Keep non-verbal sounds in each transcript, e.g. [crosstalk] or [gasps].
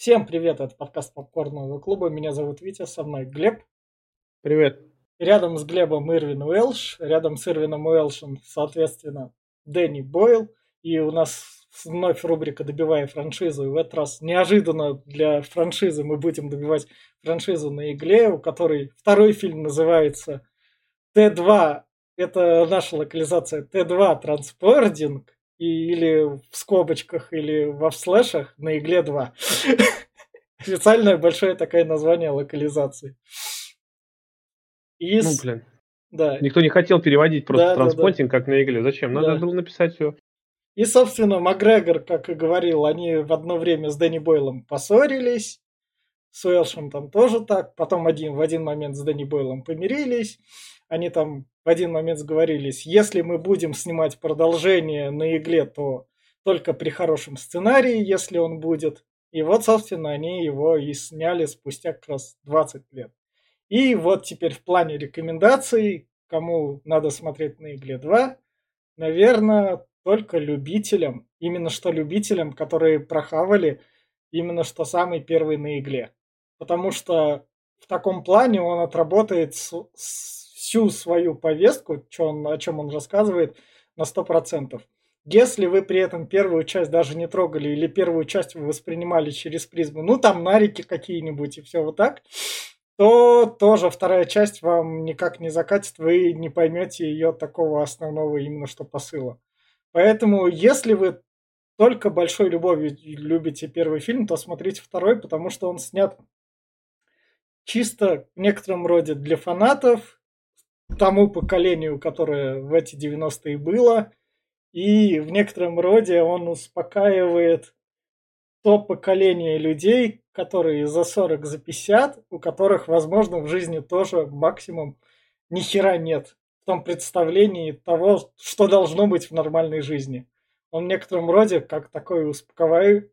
Всем привет, это подкаст Попкорного клуба. Меня зовут Витя, со мной Глеб. Привет. Рядом с Глебом Ирвин Уэлш, рядом с Ирвином Уэлшем, соответственно, Дэнни Бойл. И у нас вновь рубрика «Добивая франшизу». И в этот раз неожиданно для франшизы мы будем добивать франшизу на игле, у которой второй фильм называется Т2. Это наша локализация Т2 Транспординг или в скобочках, или во слэшах на игле 2. [laughs] Специальное большое такое название локализации. И ну, блин. Да. Никто не хотел переводить просто да, транспортинг да, да. как на игле. Зачем? Надо да. было написать все. И, собственно, Макгрегор, как и говорил, они в одно время с Дэнни Бойлом поссорились. С Уэлшем там тоже так. Потом один, в один момент с Дэнни Бойлом помирились. Они там в один момент сговорились, если мы будем снимать продолжение на игле, то только при хорошем сценарии, если он будет. И вот, собственно, они его и сняли спустя как раз 20 лет. И вот теперь в плане рекомендаций, кому надо смотреть на игле 2, наверное, только любителям, именно что любителям, которые прохавали именно что самый первый на игле. Потому что в таком плане он отработает с, с всю свою повестку, что он, о чем он рассказывает, на 100%. Если вы при этом первую часть даже не трогали или первую часть вы воспринимали через призму, ну там нарики какие-нибудь и все вот так, то тоже вторая часть вам никак не закатит, вы не поймете ее такого основного именно что посыла. Поэтому, если вы только большой любовью любите первый фильм, то смотрите второй, потому что он снят чисто в некотором роде для фанатов, тому поколению, которое в эти 90-е было. И в некотором роде он успокаивает то поколение людей, которые за 40, за 50, у которых, возможно, в жизни тоже максимум ни хера нет в том представлении того, что должно быть в нормальной жизни. Он в некотором роде как такой успокаивает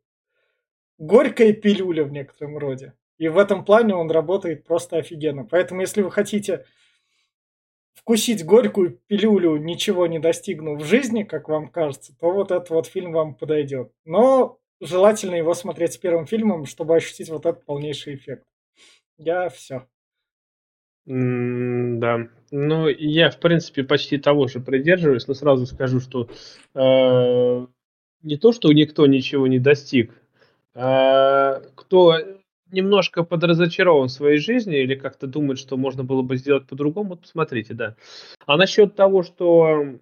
горькая пилюля в некотором роде. И в этом плане он работает просто офигенно. Поэтому, если вы хотите вкусить горькую пилюлю, ничего не достигнув в жизни, как вам кажется, то вот этот вот фильм вам подойдет. Но желательно его смотреть с первым фильмом, чтобы ощутить вот этот полнейший эффект. Я все. Mm, да. Ну, я, в принципе, почти того же придерживаюсь, но сразу скажу, что э, не то, что никто ничего не достиг, а кто немножко подразочарован в своей жизни или как-то думает, что можно было бы сделать по-другому, вот посмотрите, да. А насчет того, что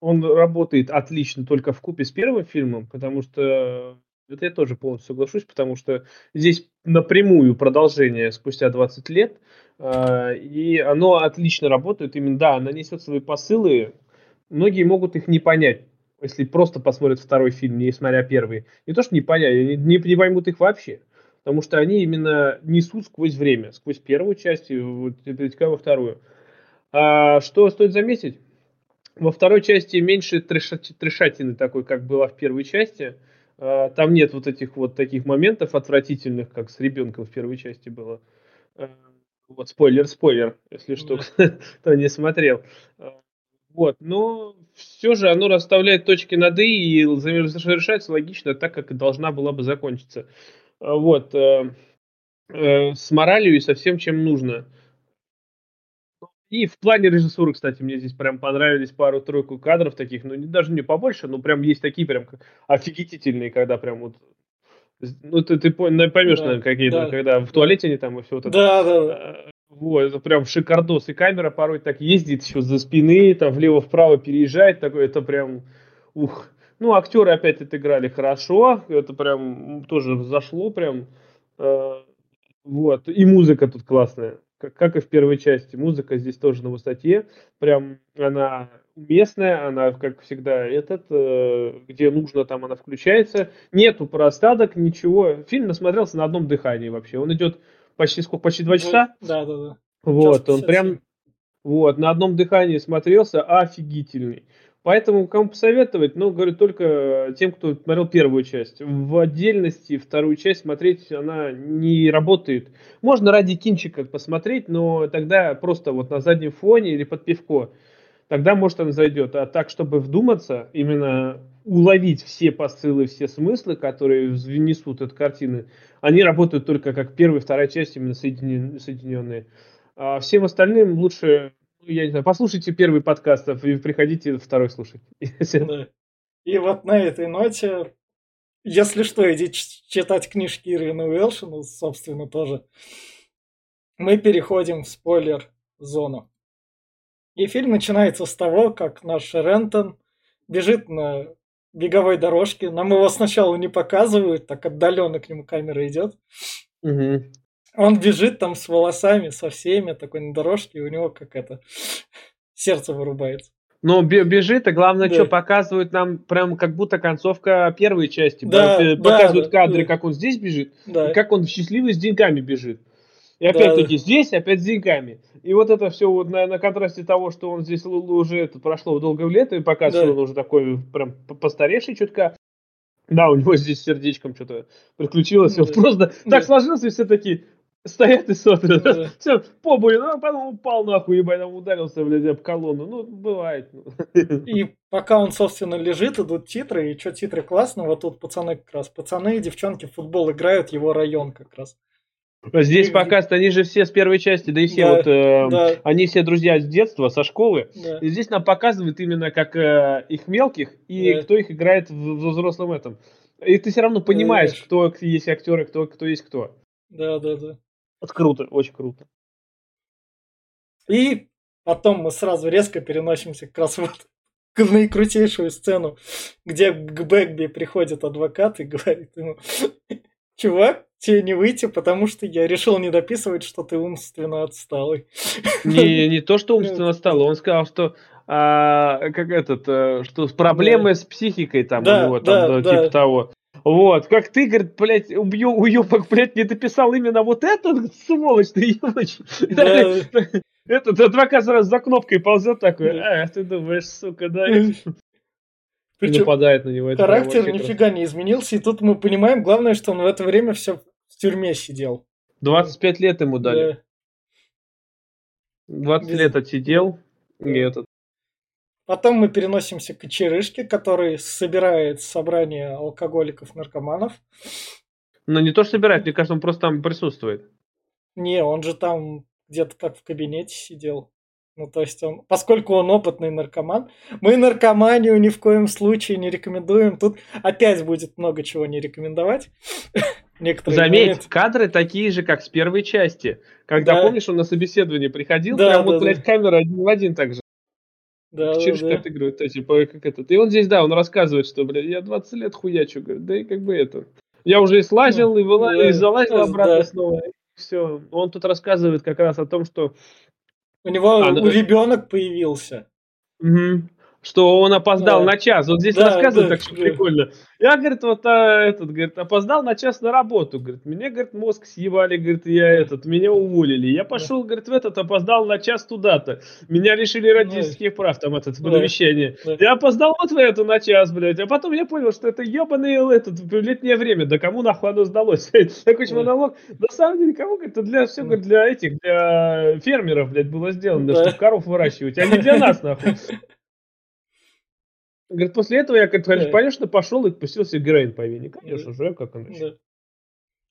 он работает отлично только в купе с первым фильмом, потому что это я тоже полностью соглашусь, потому что здесь напрямую продолжение спустя 20 лет, э, и оно отлично работает. Именно, да, оно несет свои посылы. Многие могут их не понять, если просто посмотрят второй фильм, не смотря первый. Не то, что не понять, не, не поймут их вообще потому что они именно несут сквозь время, сквозь первую часть и вот, во вторую. А что стоит заметить? Во второй части меньше трешатины такой, как была в первой части. А, там нет вот этих вот таких моментов отвратительных, как с ребенком в первой части было. А, вот спойлер, спойлер, если что, [laughs] кто не смотрел. А, вот, но все же оно расставляет точки над «и» и завершается логично так, как и должна была бы закончиться. Э, вот, э, э, с моралью и со всем, чем нужно. И в плане режиссуры, кстати, мне здесь прям понравились пару-тройку кадров таких, ну, не, даже не побольше, но прям есть такие прям офигительные, когда прям вот ну, ты, ты ну, поймешь, да, наверное, какие-то, да, когда в туалете они там и все вот это. Да, да. Вот, это прям шикардос. И камера порой так ездит еще за спины, там влево-вправо переезжает, такой, это прям, ух. Ну, актеры опять отыграли хорошо, это прям тоже зашло прям. Э, вот, и музыка тут классная, как, как и в первой части. Музыка здесь тоже на высоте, прям она уместная, она, как всегда, этот, э, где нужно, там она включается. Нету простадок, ничего. Фильм насмотрелся на одном дыхании вообще. Он идет почти сколько, почти два часа? Да, да, да. Вот, он прям, вот, на одном дыхании смотрелся офигительный. Поэтому кому посоветовать? Ну, говорю, только тем, кто смотрел первую часть. В отдельности вторую часть смотреть она не работает. Можно ради кинчика посмотреть, но тогда просто вот на заднем фоне или под пивко. тогда, может, она зайдет. А так, чтобы вдуматься, именно уловить все посылы, все смыслы, которые внесут эту картину, они работают только как первая и вторая часть, именно соединен, соединенные. А всем остальным лучше, я не знаю, послушайте первый подкаст и приходите второй слушать. [laughs] Да. И вот на этой ноте, если что, иди читать книжки Ирвина Уэлшина, собственно, тоже. Мы переходим в спойлер-зону. И фильм начинается с того, как наш Рентон бежит на беговой дорожке. Нам его сначала не показывают, так отдаленно к нему камера идет. Угу. Он бежит там с волосами, со всеми, такой на дорожке, и у него как это [sniffs] сердце вырубается. Но бежит, а главное, да. что показывают нам прям как будто концовка первой части. Да, показывают да, кадры, да. как он здесь бежит, да. и как он счастливый с деньгами бежит. И опять-таки да. здесь, опять с деньгами. И вот это все вот на, на контрасте того, что он здесь уже это прошло долгое лето, и показывает, да. он уже такой прям постаревший чутка. Да, у него здесь сердечком что-то приключилось. Да. Он просто да. так сложился, и все такие, стоят и смотрят. Да. [laughs] Все, побои, ну, а потом упал нахуй, ебать, там ударился, блядь, об колонну. Ну, бывает. [laughs] И пока он, собственно, лежит, идут титры, и что титры классно, вот тут пацаны как раз, пацаны и девчонки в футбол играют, его район как раз. Здесь и... показывают, они же все с первой части, да и все да, вот, э, да. они все друзья с детства, со школы. Да. И здесь нам показывают именно как э, их мелких и да. кто их играет в, в взрослом этом. И ты все равно понимаешь, да, кто есть актеры, кто, кто есть кто. Да, да, да. Это круто, очень круто. И потом мы сразу резко переносимся как раз вот [laughs] к наикрутейшую сцену, где к Бэгби приходит адвокат и говорит ему, [laughs] чувак, тебе не выйти, потому что я решил не дописывать, что ты умственно отсталый. [laughs] Не, не то, что умственно отсталый, он сказал, что а, как этот, а, что проблемы да. с психикой там да, у него, там, да, да, типа да. того. Вот, как ты, говорит, блядь, убью, уебок, блядь, не дописал именно вот этот, сволочь ты, ебач. Да. [laughs] Этот адвокат сразу за кнопкой ползет такой, а, ты думаешь, сука, да? Причем нападает на него. Характер нифига не изменился, и тут мы понимаем, главное, что он в это время все в тюрьме сидел. 25 лет ему дали. Да. 20 Без... лет отсидел. И этот Потом мы переносимся к Черышке, который собирает собрание алкоголиков-наркоманов. Но не то, что собирает, мне кажется, он просто там присутствует. Не, он же там где-то как в кабинете сидел. Ну, то есть он, поскольку он опытный наркоман, мы наркоманию ни в коем случае не рекомендуем. Тут опять будет много чего не рекомендовать. [laughs] Некоторые Заметь, кадры такие же, как с первой части. Когда, да. помнишь, он на собеседование приходил, да, прям да, вот, да. блядь, камера один в один так же. Да, Через да, отыгрывает, да. типа, как этот. И он здесь, да, он рассказывает, что, блядь, я 20 лет хуячу, говорит, да и как бы это. Я уже и слазил, ну, и, выла... да, и залазил обратно да. снова. И все. Он тут рассказывает как раз о том, что... У него а, у ребенок появился. Угу что он опоздал да. на час. Вот здесь да, рассказывает да, так, что да. прикольно. Я, говорит, вот а, этот, говорит, опоздал на час на работу. Говорит, мне, говорит, мозг съебали, говорит, я этот, меня уволили. Я пошел, да. говорит, в этот, опоздал на час туда-то. Меня лишили родительских да. прав, там, этот, да. Да. Я опоздал вот в эту на час, блядь. А потом я понял, что это ебаный этот, летнее время. Да кому нахуй оно сдалось? [laughs] Такой да. монолог. На самом деле, кому это для все, говорит, для этих, для фермеров, блядь, было сделано, да. чтобы коров выращивать, а не для нас, нахуй. [laughs] Говорит, после этого я, конечно, пошел и пустил себе героин по вене. Конечно же, как он да.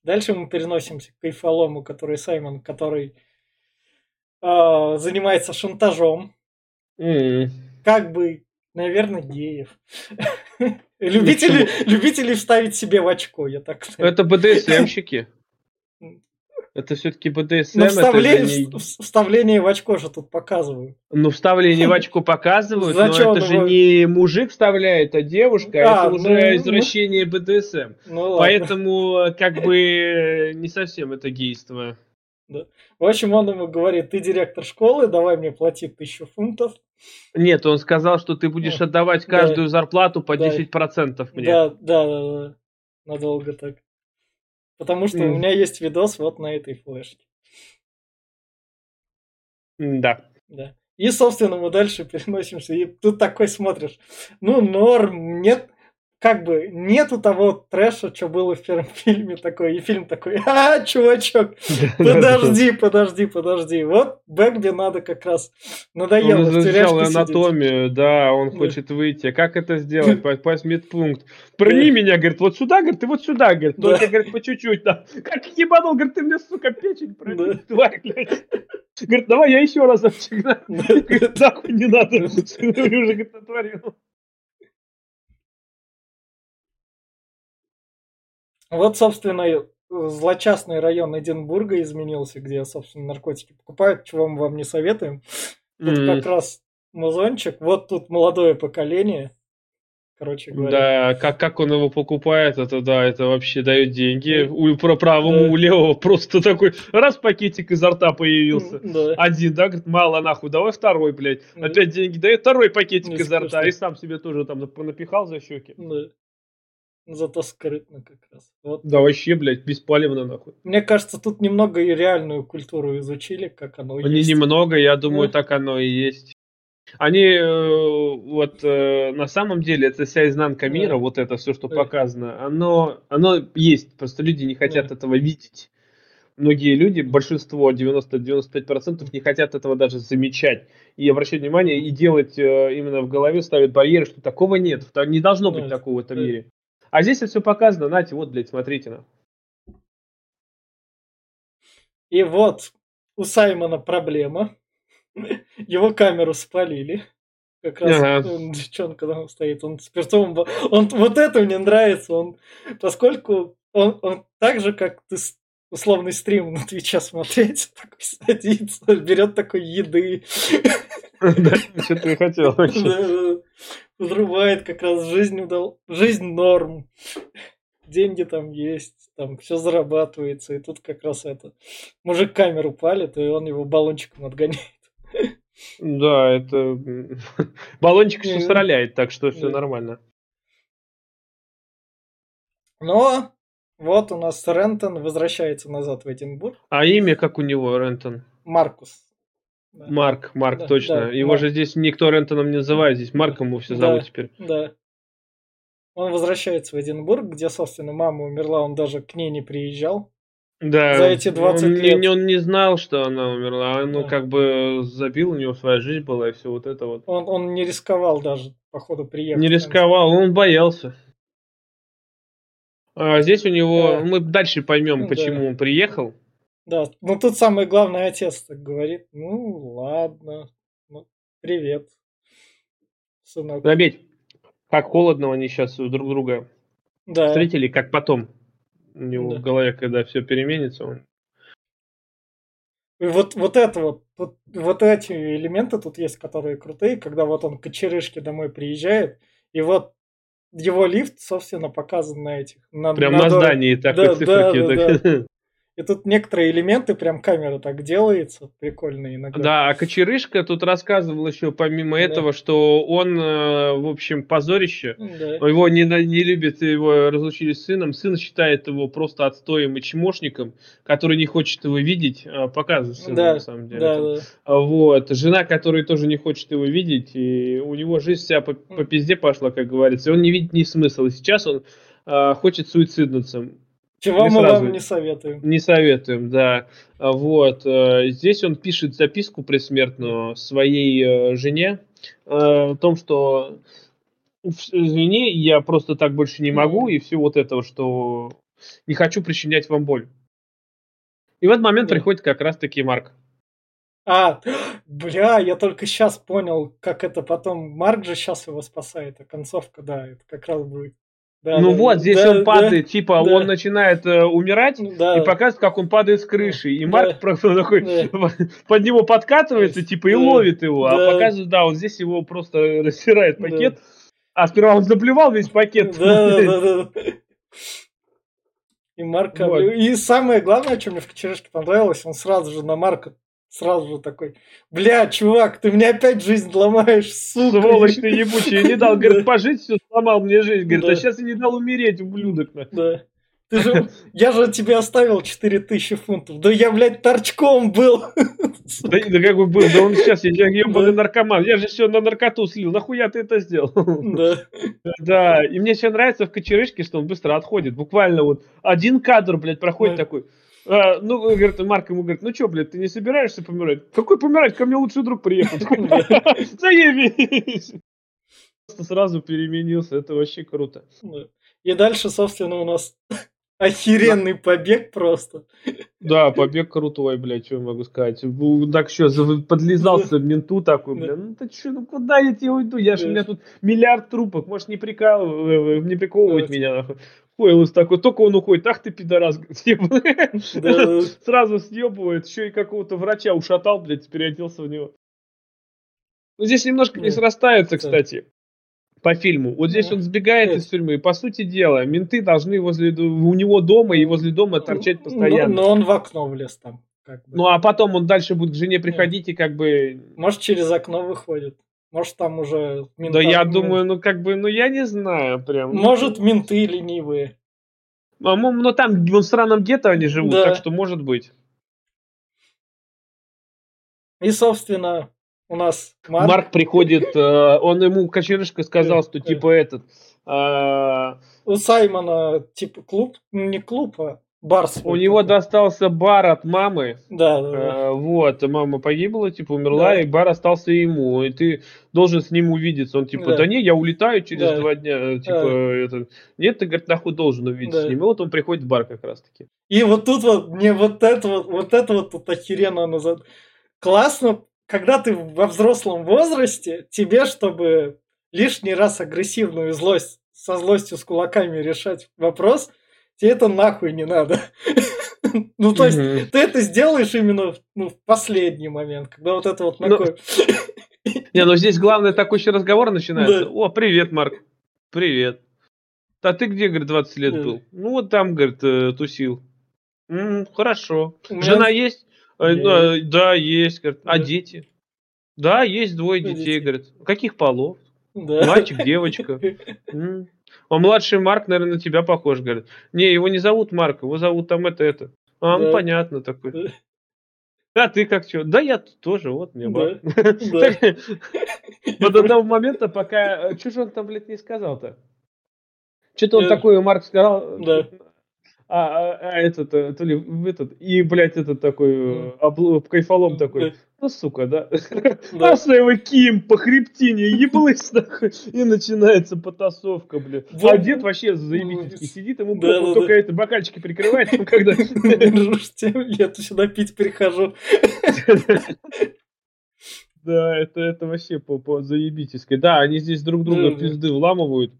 Дальше мы переносимся к Кайфолому, который Саймон, который э, занимается шантажом. Mm. Как бы, наверное, геев. любители, любители вставить себе в очко, я так скажу. Это БДСМщики. Это все-таки БДСМ. Но вставление, не... вставление в очко же тут показывают. Ну, вставление в очко показывают, но это же не мужик вставляет, а девушка. А, это уже ну, ну. извращение БДСМ. Ну, Поэтому, как бы, не совсем это гейство. Да. В общем, он ему говорит, ты директор школы, давай мне плати тысячу фунтов. Нет, он сказал, что ты будешь отдавать каждую да. зарплату по да. 10% мне. Да, да, да, да. Надолго так. Потому что mm. у меня есть видос вот на этой флешке. Да. Да. И, собственно, мы дальше переносимся. И тут такой смотришь. Ну, норм, нет. Как бы нету того трэша, что было в первом [laughs] фильме такой, и фильм такой, а, чувачок, [laughs] подожди, подожди, подожди. Вот Бэгби надо как раз надоело Он изучал анатомию, да, он хочет выйти. Как это сделать? [laughs] Попасть в медпункт. Прыгни меня, говорит, вот сюда, говорит, ты вот сюда, говорит. Только, говорит, по чуть-чуть, да. Как ебанул, говорит, ты мне, сука, печень пробил, тварь, блядь. Говорит, давай я еще раз отчигну. Говорит, нахуй не надо. Уже, говорит, натворил. Вот, собственно, злочастный район Эдинбурга изменился, где, собственно, наркотики покупают, чего мы вам не советуем. Тут mm. как раз музончик, вот тут молодое поколение, короче говоря. Да, как, как он его покупает, это да, это вообще дает деньги. У, про правому, да. у левого [laughs] просто такой, раз пакетик изо рта появился. Да. Один, да, говорит, мало нахуй, давай второй, блядь. Опять деньги дает, второй пакетик не изо рта, и сам себе тоже там напихал за щеки. Да. Зато скрытно как раз. Вот. Да вообще, блядь, беспалевно нахуй. Мне кажется, тут немного и реальную культуру изучили, как оно Они есть. немного, я думаю, да. так оно и есть. Они э, вот э, на самом деле это вся изнанка мира, да. вот это все, что да. показано, оно, оно есть. Просто люди не хотят да. этого видеть. Многие люди, большинство, 90-95% не хотят этого даже замечать и обращать внимание и делать э, именно в голове, ставят барьеры, что такого нет, не должно быть такого в этом мире. А здесь все показано, нате, вот, блядь, смотрите на. И вот у Саймона проблема. Его камеру спалили. Как раз ага. девчонка там стоит, он с перцовым... Он, вот это мне нравится, он, поскольку он, он так же, как ты условный стрим на Твича смотреть, [laughs] такой садится, берет такой еды. Да, что ты хотел взрывает как раз жизнь удал, жизнь норм, деньги там есть, там все зарабатывается, и тут как раз это мужик камеру палит, и он его баллончиком отгоняет. Да, это [laughs] баллончик все стреляет, так что все нормально. Но вот у нас Рентон возвращается назад в Эдинбург. А имя как у него, Рентон? Маркус. Да. Марк, Марк, да, точно. Да, Его Марк. же здесь никто Рентоном не называет, здесь Марком его все зовут теперь. Да. Он возвращается в Эдинбург, где, собственно, мама умерла, он даже к ней не приезжал. Да. За эти 20 он, лет. Он не знал, что она умерла. Он да. как бы забил, у него своя жизнь была и все вот это вот. Он, он не рисковал даже, походу, приехать. Не рисковал, он боялся. А здесь у него, да. мы дальше поймем, почему да. он приехал. Да, ну тут самое главное, отец так говорит, ну ладно, ну, привет, сынок. Заметь, как холодно они сейчас друг друга да. встретили, как потом у него да. в голове, когда все переменится, он и вот, вот это вот, вот, вот эти элементы тут есть, которые крутые, когда вот он к черышке домой приезжает, и вот его лифт, собственно, показан на этих. На, Прям на, на здании такой да, циферки. Да, да, да. [laughs] И тут некоторые элементы, прям камера так делается, прикольно иногда. Да, а Кочерышка тут рассказывал еще помимо да. этого, что он, э, в общем, позорище. Да. Его не, не любит, его разлучили с сыном. Сын считает его просто отстоем и чмошником, который не хочет его видеть, а показывает сына, да. на самом деле. Да, да. Вот. Жена, которая тоже не хочет его видеть, и у него жизнь вся по, по пизде пошла, как говорится. И он не видит ни смысла. И сейчас он а, хочет суициднуться. Чего мы, мы вам не советуем. Не советуем, да. А вот. Э, здесь он пишет записку предсмертную своей э, жене э, о том, что извини, я просто так больше не могу, и все вот этого, что не хочу причинять вам боль. И в этот момент да. приходит как раз-таки Марк. А, [gasps] бля, я только сейчас понял, как это потом. Марк же сейчас его спасает, а концовка, да, это как раз будет. Да, ну да, вот, здесь да, он падает, да, типа да. он начинает э, умирать да. и показывает, как он падает с крыши. И Марк да. просто такой да. [laughs] под него подкатывается, типа, и да. ловит его. А да. А показывает, да, он здесь его просто [laughs] рассирает пакет. Да. А сперва он заплевал весь пакет. Да, да, да. [laughs] И Марка. Вот. И самое главное, что мне в Кочерышке понравилось, он сразу же на Марка сразу же такой, бля, чувак, ты мне опять жизнь ломаешь, сука. Сволочь ты ебучий, не дал, говорит, пожить, все, сломал мне жизнь, говорит, а сейчас я не дал умереть, ублюдок. Да. Ты же, я же тебе оставил 4000 фунтов. Да я, блядь, торчком был. Да, да как бы был, да он сейчас, я ебаный наркоман. Я же все на наркоту слил. Нахуя ты это сделал? Да. Да, и мне еще нравится в кочерышке, что он быстро отходит. Буквально вот один кадр, блядь, проходит такой. А, ну, говорит, Марк ему говорит, ну что, блядь, ты не собираешься помирать? Какой помирать? Ко мне лучший друг приехал. [laughs] Заебись! Просто сразу переменился, это вообще круто. И дальше, собственно, у нас охеренный побег просто. Да, побег крутой, блядь, что я могу сказать. Так что, подлизался менту такой, блядь, ну ты что, ну куда я тебе уйду? Я же, у меня тут миллиард трупов, можешь не, прикал, э, не приковывать меня, нахуй. Хойлус такой, только он уходит, ах ты пидорас, [laughs] сразу съебывает, еще и какого-то врача ушатал, блядь, переоделся в него. Ну, здесь немножко не срастается, кстати по фильму. Вот здесь он сбегает из тюрьмы, и, по сути дела, менты должны возле у него дома и возле дома торчать ну, постоянно. Но, но он в окно влез там. Как бы. Ну а потом он дальше будет к жене приходить и как бы. Может, через окно выходит. Может, там уже менты. Да я думаю, ну как бы, ну я не знаю прям. Может, менты ленивые. Ну, но там в странном гетто они живут, да. так что может быть. И, собственно, у нас Марк, Марк приходит, э, он ему кочерышка сказал, что типа этот... Э, у Саймона типа клуб, не клуб, а бар. У него достался бар от мамы. Да, да, да. Э, вот, мама погибла, типа умерла, да. и бар остался ему. И ты должен с ним увидеться. Он типа, да, да не, я улетаю через да. два дня. Типа, да. это... Нет, ты, говорит, нахуй должен увидеться да. с ним. И вот он приходит в бар как раз таки. И вот тут вот, мне вот это вот, вот это вот тут охеренно назад. Классно когда ты во взрослом возрасте, тебе, чтобы лишний раз агрессивную злость со злостью с кулаками решать вопрос, тебе это нахуй не надо. [laughs] Ну, то есть, ты это сделаешь именно ну, в последний момент, когда вот это вот ну, такое... [laughs] Не, ну здесь главное такой еще разговор начинается. О, привет, Марк. Привет. А ты где, говорит, 20 лет был? Ну, вот там, говорит, э, тусил. Хорошо. Жена есть? А, да, есть. Говорит, а дети? Да, есть двое детей, говорит. Каких полов? Да. Мальчик, девочка. [laughs] А младший Марк, наверное, на тебя похож, говорит. Не, его не зовут Марк, его зовут там это, это. А, ну понятно такой. А ты как что? Да я тоже, вот мне да. [laughs] Вот до того момента, пока... Что же он там, блядь, не сказал-то? Что-то он такое, Марк сказал. А, а, а этот, э, то ли этот, и, блядь, этот такой, mm. обл... кайфолом такой, ну, сука, да, [laughs] да. а его ким по хребтине, еблысь, нахуй, и начинается потасовка, блядь. А дед вообще заебительский сидит, ему да, да, только да. это бокальчики прикрывает, [laughs] когда... Я сюда пить прихожу. [laughs] Да, это, это вообще по, по заебительски. Да, они здесь друг друга пизды вламывают.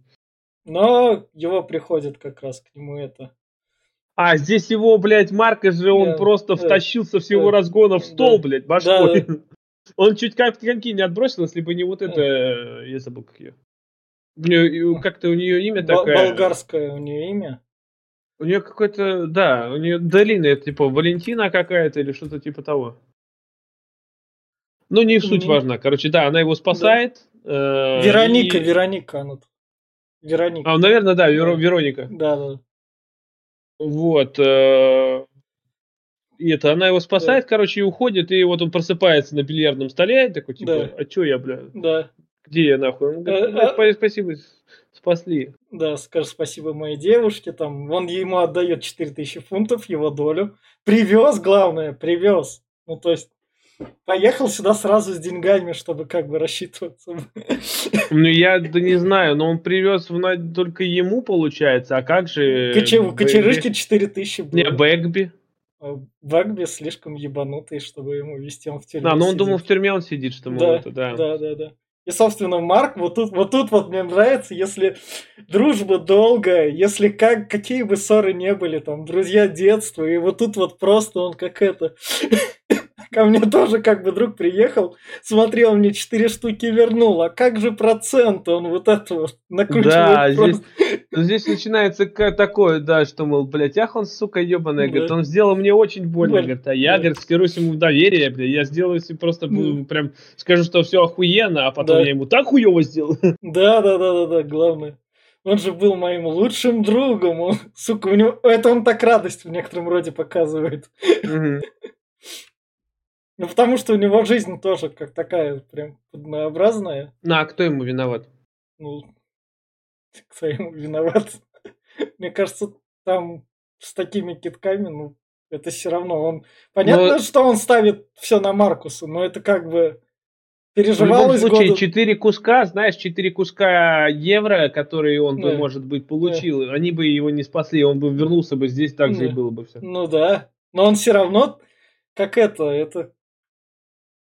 Но его приходит как раз к нему это а, здесь его, блядь, Марка же, он yeah, просто yeah, втащил со всего yeah, разгона в стол, yeah. блядь, башкой. Да, да. [laughs] Он чуть как коньки не отбросил, если бы не вот это, yeah. я забыл, как ее. Как-то у нее имя такое. Болгарское у нее имя. У нее какое-то, да, у нее долина, типа Валентина какая-то или что-то типа того. Ну, не суть mm-hmm. важна. Короче, да, она его спасает. Да. Э, Вероника, и... Вероника, она. Вероника. А, наверное, да, Вер... Вероника. Да, да. Вот. Э, и это, она его спасает, да. короче, и уходит, и вот он просыпается на бильярдном столе, такой, типа, да. а чё я, бля? Да. Где я, нахуй? Он говорит, а, а... спасибо, спасли. Да, скажи спасибо моей девушке, там, он ему отдает 4000 фунтов, его долю. Привез, главное, привез. Ну, то есть, поехал сюда сразу с деньгами, чтобы как бы рассчитываться. Ну, я да не знаю, но он привез в, только ему, получается, а как же... Коче... Кочерышки 4000 было. Не, Бэгби. А, Бэгби слишком ебанутый, чтобы ему вести, он в тюрьме А, ну он сидит. думал, в тюрьме он сидит, что да, это, да. Да, да, да. И, собственно, Марк, вот тут, вот тут вот мне нравится, если дружба долгая, если как, какие бы ссоры не были, там, друзья детства, и вот тут вот просто он как это Ко мне тоже как бы друг приехал, смотрел, мне четыре штуки вернул. А как же процент? Он вот это вот накручивает. Да, здесь, здесь начинается такое, да, что, мол, блядь, ах он, сука, ебаный. Да. Говорит, он сделал мне очень больно. Говорит, а я, да. говорит, втирусь ему в доверие, блядь, я сделаю если просто да. прям скажу, что все охуенно, а потом да. я ему так хуево сделал. [laughs] Да, да, да, да, да, главное. он же был моим лучшим другом. Он, сука, у него... Это он так радость в некотором роде показывает. Ну, потому что у него жизнь тоже как такая прям однообразная. Ну, а кто ему виноват? Ну, [laughs] кто ему виноват? [laughs] Мне кажется, там с такими китками, ну, это все равно он... Понятно, но... что он ставит все на Маркуса, но это как бы переживалось В любом случае, четыре куска, знаешь, четыре куска евро, которые он да. бы, может быть, получил, да. они бы его не спасли, он бы вернулся бы здесь, так же да. и было бы все. Ну да, но он все равно, как это, это...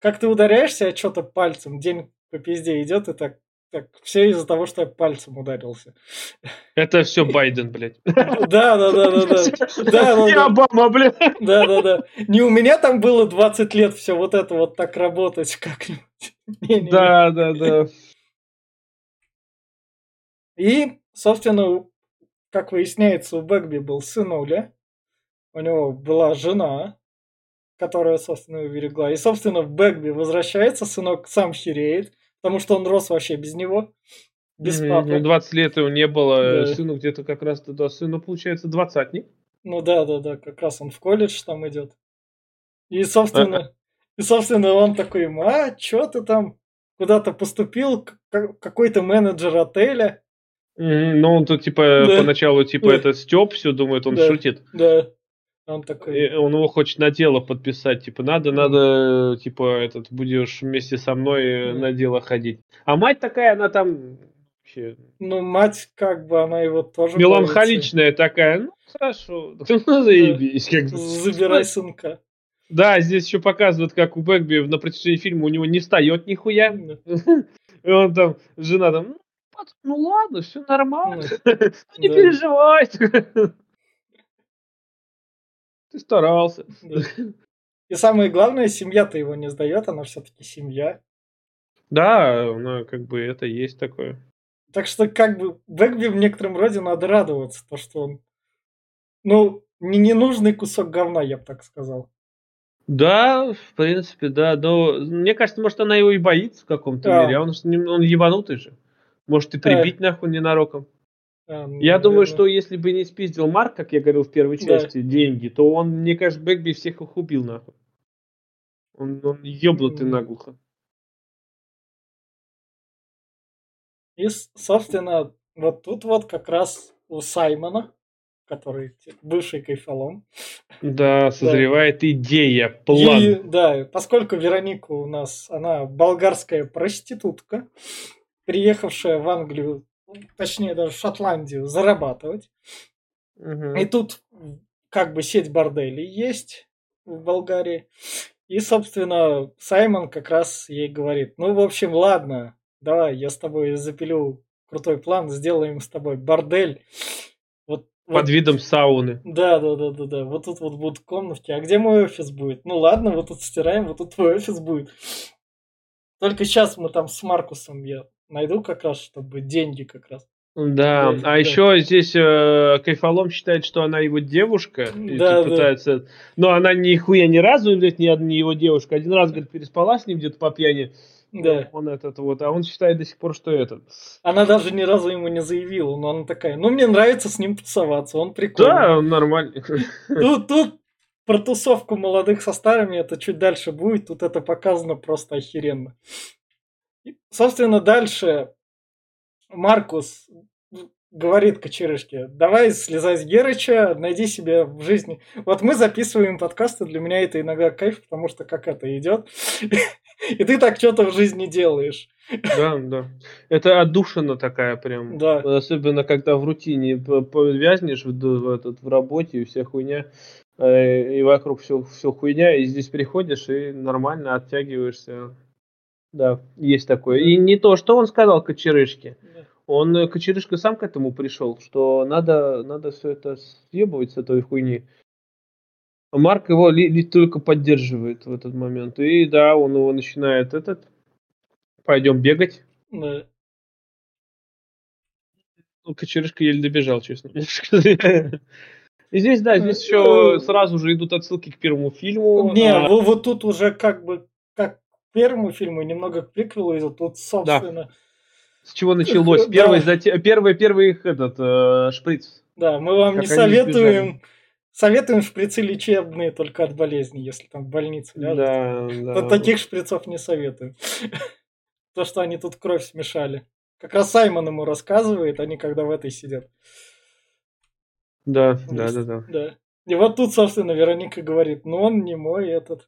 Как ты ударяешься о что-то пальцем, день по пизде идет, и так так, все из-за того, что я пальцем ударился. Это все [laughs] Байден, блядь. Да, да, да, да, да. да [laughs] Не Обама, блядь. Да, да, да. Не у меня там было 20 лет все вот это вот так работать как-нибудь. [laughs] Да, да, да. И, собственно, как выясняется, у Бэгби был сынуля. У него была жена, которая, собственно, его берегла. И, собственно, в Бэгби возвращается, сынок сам хереет Потому что он рос вообще без него. Без папы. 20 лет его не было. Да. Сыну где-то как раз туда. Сыну, получается, двадцатник. Ну да, да, да. Как раз он в колледж там идет. И, собственно, а и, собственно, он такой а, что ты там куда-то поступил, какой-то менеджер отеля. Ну, он тут, типа, да. поначалу, типа, да. это Степ все думает, он да. шутит. Да. Он такой... он его хочет на дело подписать, типа, надо, надо, типа, этот, будешь вместе со мной mm. на дело ходить. А мать такая, она там вообще... Ну, мать, как бы, она его тоже... Меланхоличная боится. такая, ну, хорошо, [laughs] ну, заебись. Как. Забирай сынка. Да, здесь еще показывают, как у Бэгби на протяжении фильма у него не встает нихуя. [laughs] И он там, жена там, ну, ну ладно, все нормально, ну, [laughs] не переживай. Ты старался. И самое главное, семья-то его не сдает, она все-таки семья. Да, она как бы это есть такое. Так что как бы Бэгби в некотором роде надо радоваться, то что он, ну, не ненужный кусок говна, я бы так сказал. Да, в принципе, да. Но мне кажется, может, она его и боится в каком-то да. мере. А он, он ебанутый же. Может, и прибить да. нахуй ненароком. Ну, я думаю, что если бы не спиздил Марк, как я говорил в первой части, да. деньги, то он, мне кажется, Бэгби всех их убил нахуй. Он, он ебнутый mm. наглухо. И, собственно, вот тут вот как раз у Саймона, который бывший кайфолом. Да, [laughs] созревает да. идея, план. И, да, поскольку Вероника у нас, она болгарская проститутка, приехавшая в Англию точнее даже в Шотландию, зарабатывать. Угу. И тут как бы сеть борделей есть в Болгарии. И, собственно, Саймон как раз ей говорит, ну, в общем, ладно, давай, я с тобой запилю крутой план, сделаем с тобой бордель. Вот, Под вот, видом сауны. Да, да, да, да, да. Вот тут вот будут комнатки. А где мой офис будет? Ну ладно, вот тут стираем, вот тут твой офис будет. Только сейчас мы там с Маркусом я найду как раз, чтобы деньги как раз. Да, да а да. еще здесь э, Кайфолом считает, что она его девушка, и да, пытается, да. но она нихуя ни разу, блядь, не, не его девушка, один раз, говорит, переспала с ним где-то по пьяни, да. Он этот вот, а он считает до сих пор, что этот. Она даже ни разу ему не заявила, но она такая, ну мне нравится с ним тусоваться, он прикольный. Да, он нормальный. Тут, тут про тусовку молодых со старыми это чуть дальше будет, тут это показано просто охеренно. Собственно, дальше Маркус говорит Кочерышке, давай слезай с Герыча, найди себе в жизни. Вот мы записываем подкасты, для меня это иногда кайф, потому что как это идет, [laughs] и ты так что-то в жизни делаешь. Да, да. Это отдушина такая прям. Да. Особенно, когда в рутине повязнешь в, в, этот, в работе и вся хуйня, э, и вокруг все, все хуйня, и здесь приходишь и нормально оттягиваешься да, есть такое. И не то, что он сказал Кочерышке. Он, э, Кочерышка сам к этому пришел, что надо, надо все это съебывать с этой хуйни. Марк его ли, ли только поддерживает в этот момент. И да, он его начинает этот. Пойдем бегать. Да. Ну, Кочерышка еле добежал, честно. И здесь, да, здесь еще сразу же идут отсылки к первому фильму. Не, а... вот тут уже как бы первому фильму, немного к приквелу, и тут, собственно, да. с чего началось. Первый, да. зате... первый, первый их этот э, шприц. Да, мы вам как не советуем. Советуем шприцы лечебные только от болезни, если там в больницу ляжет. Да, да. таких шприцов не советуем. [laughs] То, что они тут кровь смешали. Как раз Саймон ему рассказывает, они когда в этой сидят. Да, да, да, да. И вот тут, собственно, Вероника говорит, ну он не мой этот.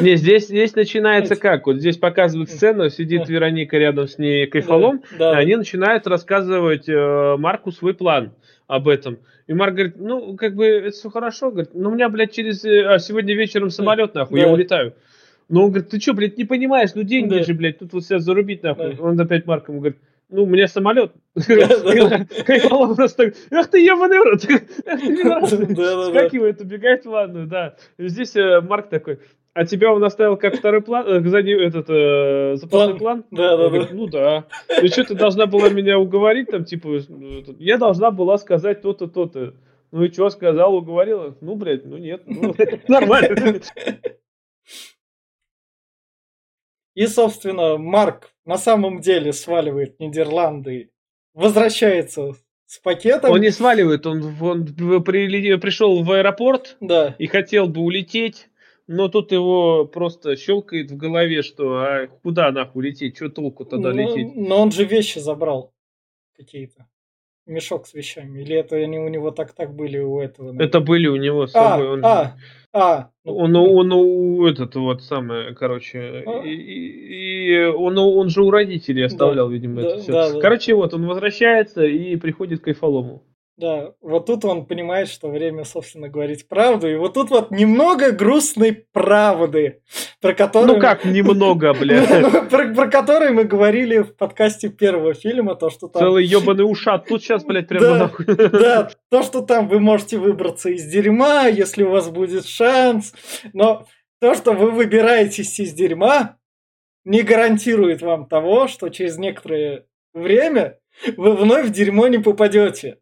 Не, здесь, здесь начинается как? Вот здесь показывают сцену, сидит Вероника рядом с ней кайфолом, да, да. и они начинают рассказывать э, Марку свой план об этом. И Марк говорит, ну, как бы, это все хорошо, говорит, ну, у меня, блядь, через, э, а, сегодня вечером самолет, нахуй, да. я улетаю. Ну, он говорит, ты что, блядь, не понимаешь, ну, деньги да. же, блядь, тут вот сейчас зарубить, нахуй. Да. Он опять Марк ему говорит, ну, у меня самолет. [laughs] [laughs] Кайфовал просто, ах ты ебаный рот, скакивает, убегает в ванную, да. Здесь э, Марк такой, а тебя он оставил как второй план, э, сзади этот э, запасной план? Да, да, да. Ну да. И что ты должна была меня уговорить там, типа, я должна была сказать то-то, то-то. Ну и что, сказал, уговорила? Ну, блядь, ну нет, ну, [laughs] нормально. И, собственно, Марк на самом деле сваливает Нидерланды, возвращается с пакетом. Он не сваливает, он, он при, пришел в аэропорт да. и хотел бы улететь, но тут его просто щелкает в голове, что а куда нахуй лететь, что толку тогда но, лететь? Но он же вещи забрал какие-то. Мешок с вещами. Или это они у него так-так были у этого? Наверное? Это были у него с собой. А, он, а, а, ну, он, он, он этот вот самое, короче, а? и, и он, он же у родителей оставлял, да, видимо, да, это все. Да, короче, вот он возвращается и приходит к Кайфолому. Да, вот тут он понимает, что время, собственно, говорить правду. И вот тут вот немного грустной правды, про которую... Ну как немного, [laughs] бля? про, про которую мы говорили в подкасте первого фильма, то, что там... Целый ебаный ушат тут сейчас, блядь, прямо да, нахуй. Да, то, что там вы можете выбраться из дерьма, если у вас будет шанс. Но то, что вы выбираетесь из дерьма, не гарантирует вам того, что через некоторое время вы вновь в дерьмо не попадете.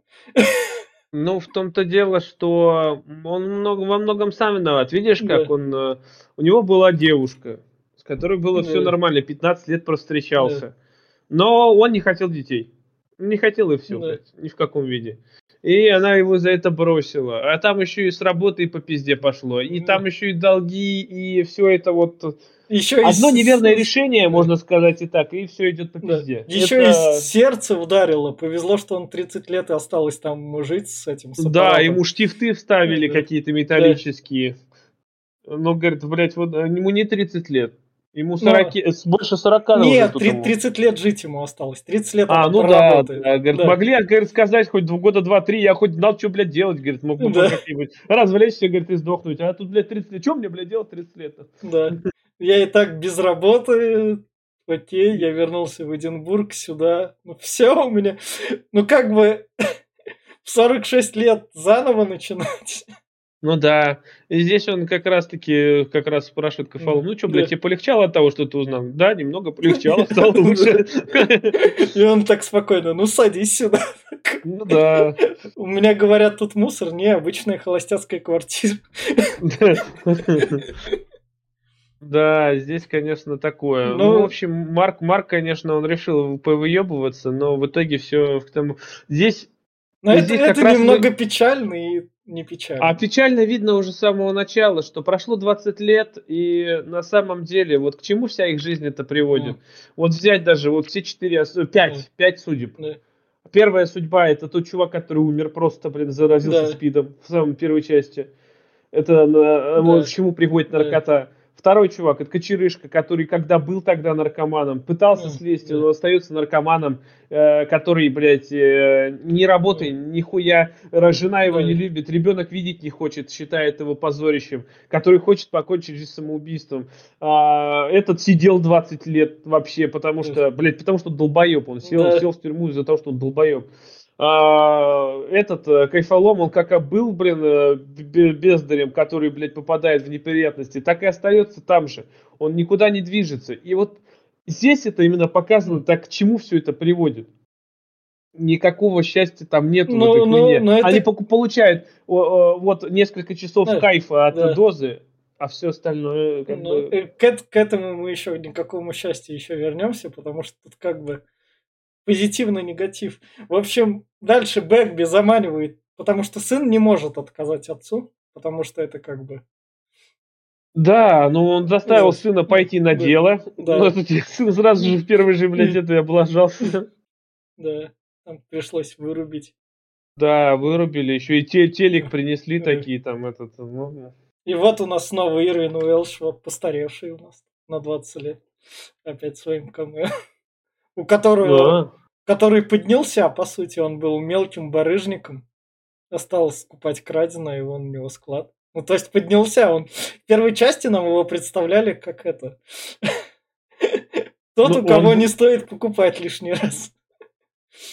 Ну, в том-то дело, что он много, во многом сам виноват. Видишь, как да. он... Э, у него была девушка, с которой было да. все нормально, 15 лет просто встречался. Да. Но он не хотел детей. Не хотел и все, да. ни в каком виде. И она его за это бросила. А там еще и с работы и по пизде пошло. И да. там еще и долги, и все это вот еще Одно и неверное решение, можно сказать и так, и все идет по пизде. Да. Еще Это... и сердце ударило. Повезло, что он 30 лет и осталось там жить с этим. С да, ему штифты вставили да. какие-то металлические. Да. Ну, говорит, блядь, вот э, ему не 30 лет. Ему 40, Но... больше 40 Нет, 30, 30 лет жить ему осталось. 30 лет А, ну да, да. Говорит, да. могли, говорит, сказать хоть года два-три, я хоть знал, что, блядь, делать, говорит, мог бы да. как-нибудь развлечься, говорит, и сдохнуть. А тут, блядь, 30 лет. Что мне, блядь, делать 30 лет? Да. [laughs] Я и так без работы. Окей, я вернулся в Эдинбург сюда. Ну все у меня. Ну как бы [laughs] в 46 лет заново начинать. Ну да. И здесь он как раз таки как раз спрашивает Кафалу, ну что, блядь, да. тебе полегчало от того, что ты узнал? Да, немного полегчало, [laughs] стало лучше. И он так спокойно, ну садись сюда. Ну да. У меня говорят, тут мусор, не обычная холостяцкая квартира. [laughs] Да, здесь, конечно, такое. Ну, ну в общем, Марк, Марк, конечно, он решил повыебываться, но в итоге все к тому. Здесь. Но это, здесь это немного вы... печально и не печально. А печально видно уже с самого начала, что прошло 20 лет, и на самом деле, вот к чему вся их жизнь это приводит. Mm. Вот взять даже вот все четыре, пять, mm. пять судеб. Mm. Первая судьба это тот чувак, который умер просто, блин, заразился да. спидом в самой первой части. Это да. вот к чему приводит наркота. Да. Второй чувак, это Кочерышка, который когда был тогда наркоманом, пытался слезть, но остается наркоманом, э, который, блядь, э, не работает, нихуя, жена его не любит, ребенок видеть не хочет, считает его позорищем, который хочет покончить жизнь самоубийством. А, этот сидел 20 лет вообще, потому что, блядь, потому что долбоеб, он сел, сел в тюрьму из-за того, что он долбоеб. А, этот э, кайфолом, он как был, блин, э, бездарем, который, блядь, попадает в неприятности, так и остается там же. Он никуда не движется. И вот здесь это именно показано, так к чему все это приводит. Никакого счастья там нету но, в этой хуйне. Но это... Они получают вот несколько часов да, кайфа от да. дозы, а все остальное как ну, бы... К, к этому мы еще никакому счастью еще вернемся, потому что тут как бы позитивный негатив. В общем, дальше Бэгби заманивает, потому что сын не может отказать отцу, потому что это как бы да, ну он заставил сына пойти на дело. Да. Но тут сын сразу же в первый же, блядь, [laughs] это облажался. Да, там пришлось вырубить. Да, вырубили. Еще и те, телек [laughs] принесли такие там этот. Ну, и вот у нас снова Ирвин Уэлш, вот постаревший у нас на 20 лет. Опять своим камео. [laughs] У которого, да. который поднялся, по сути, он был мелким барыжником. Осталось скупать краденое, и он у него склад. Ну, то есть поднялся он. В первой части нам его представляли как это. [laughs] Тот, ну, у кого не стоит покупать лишний раз.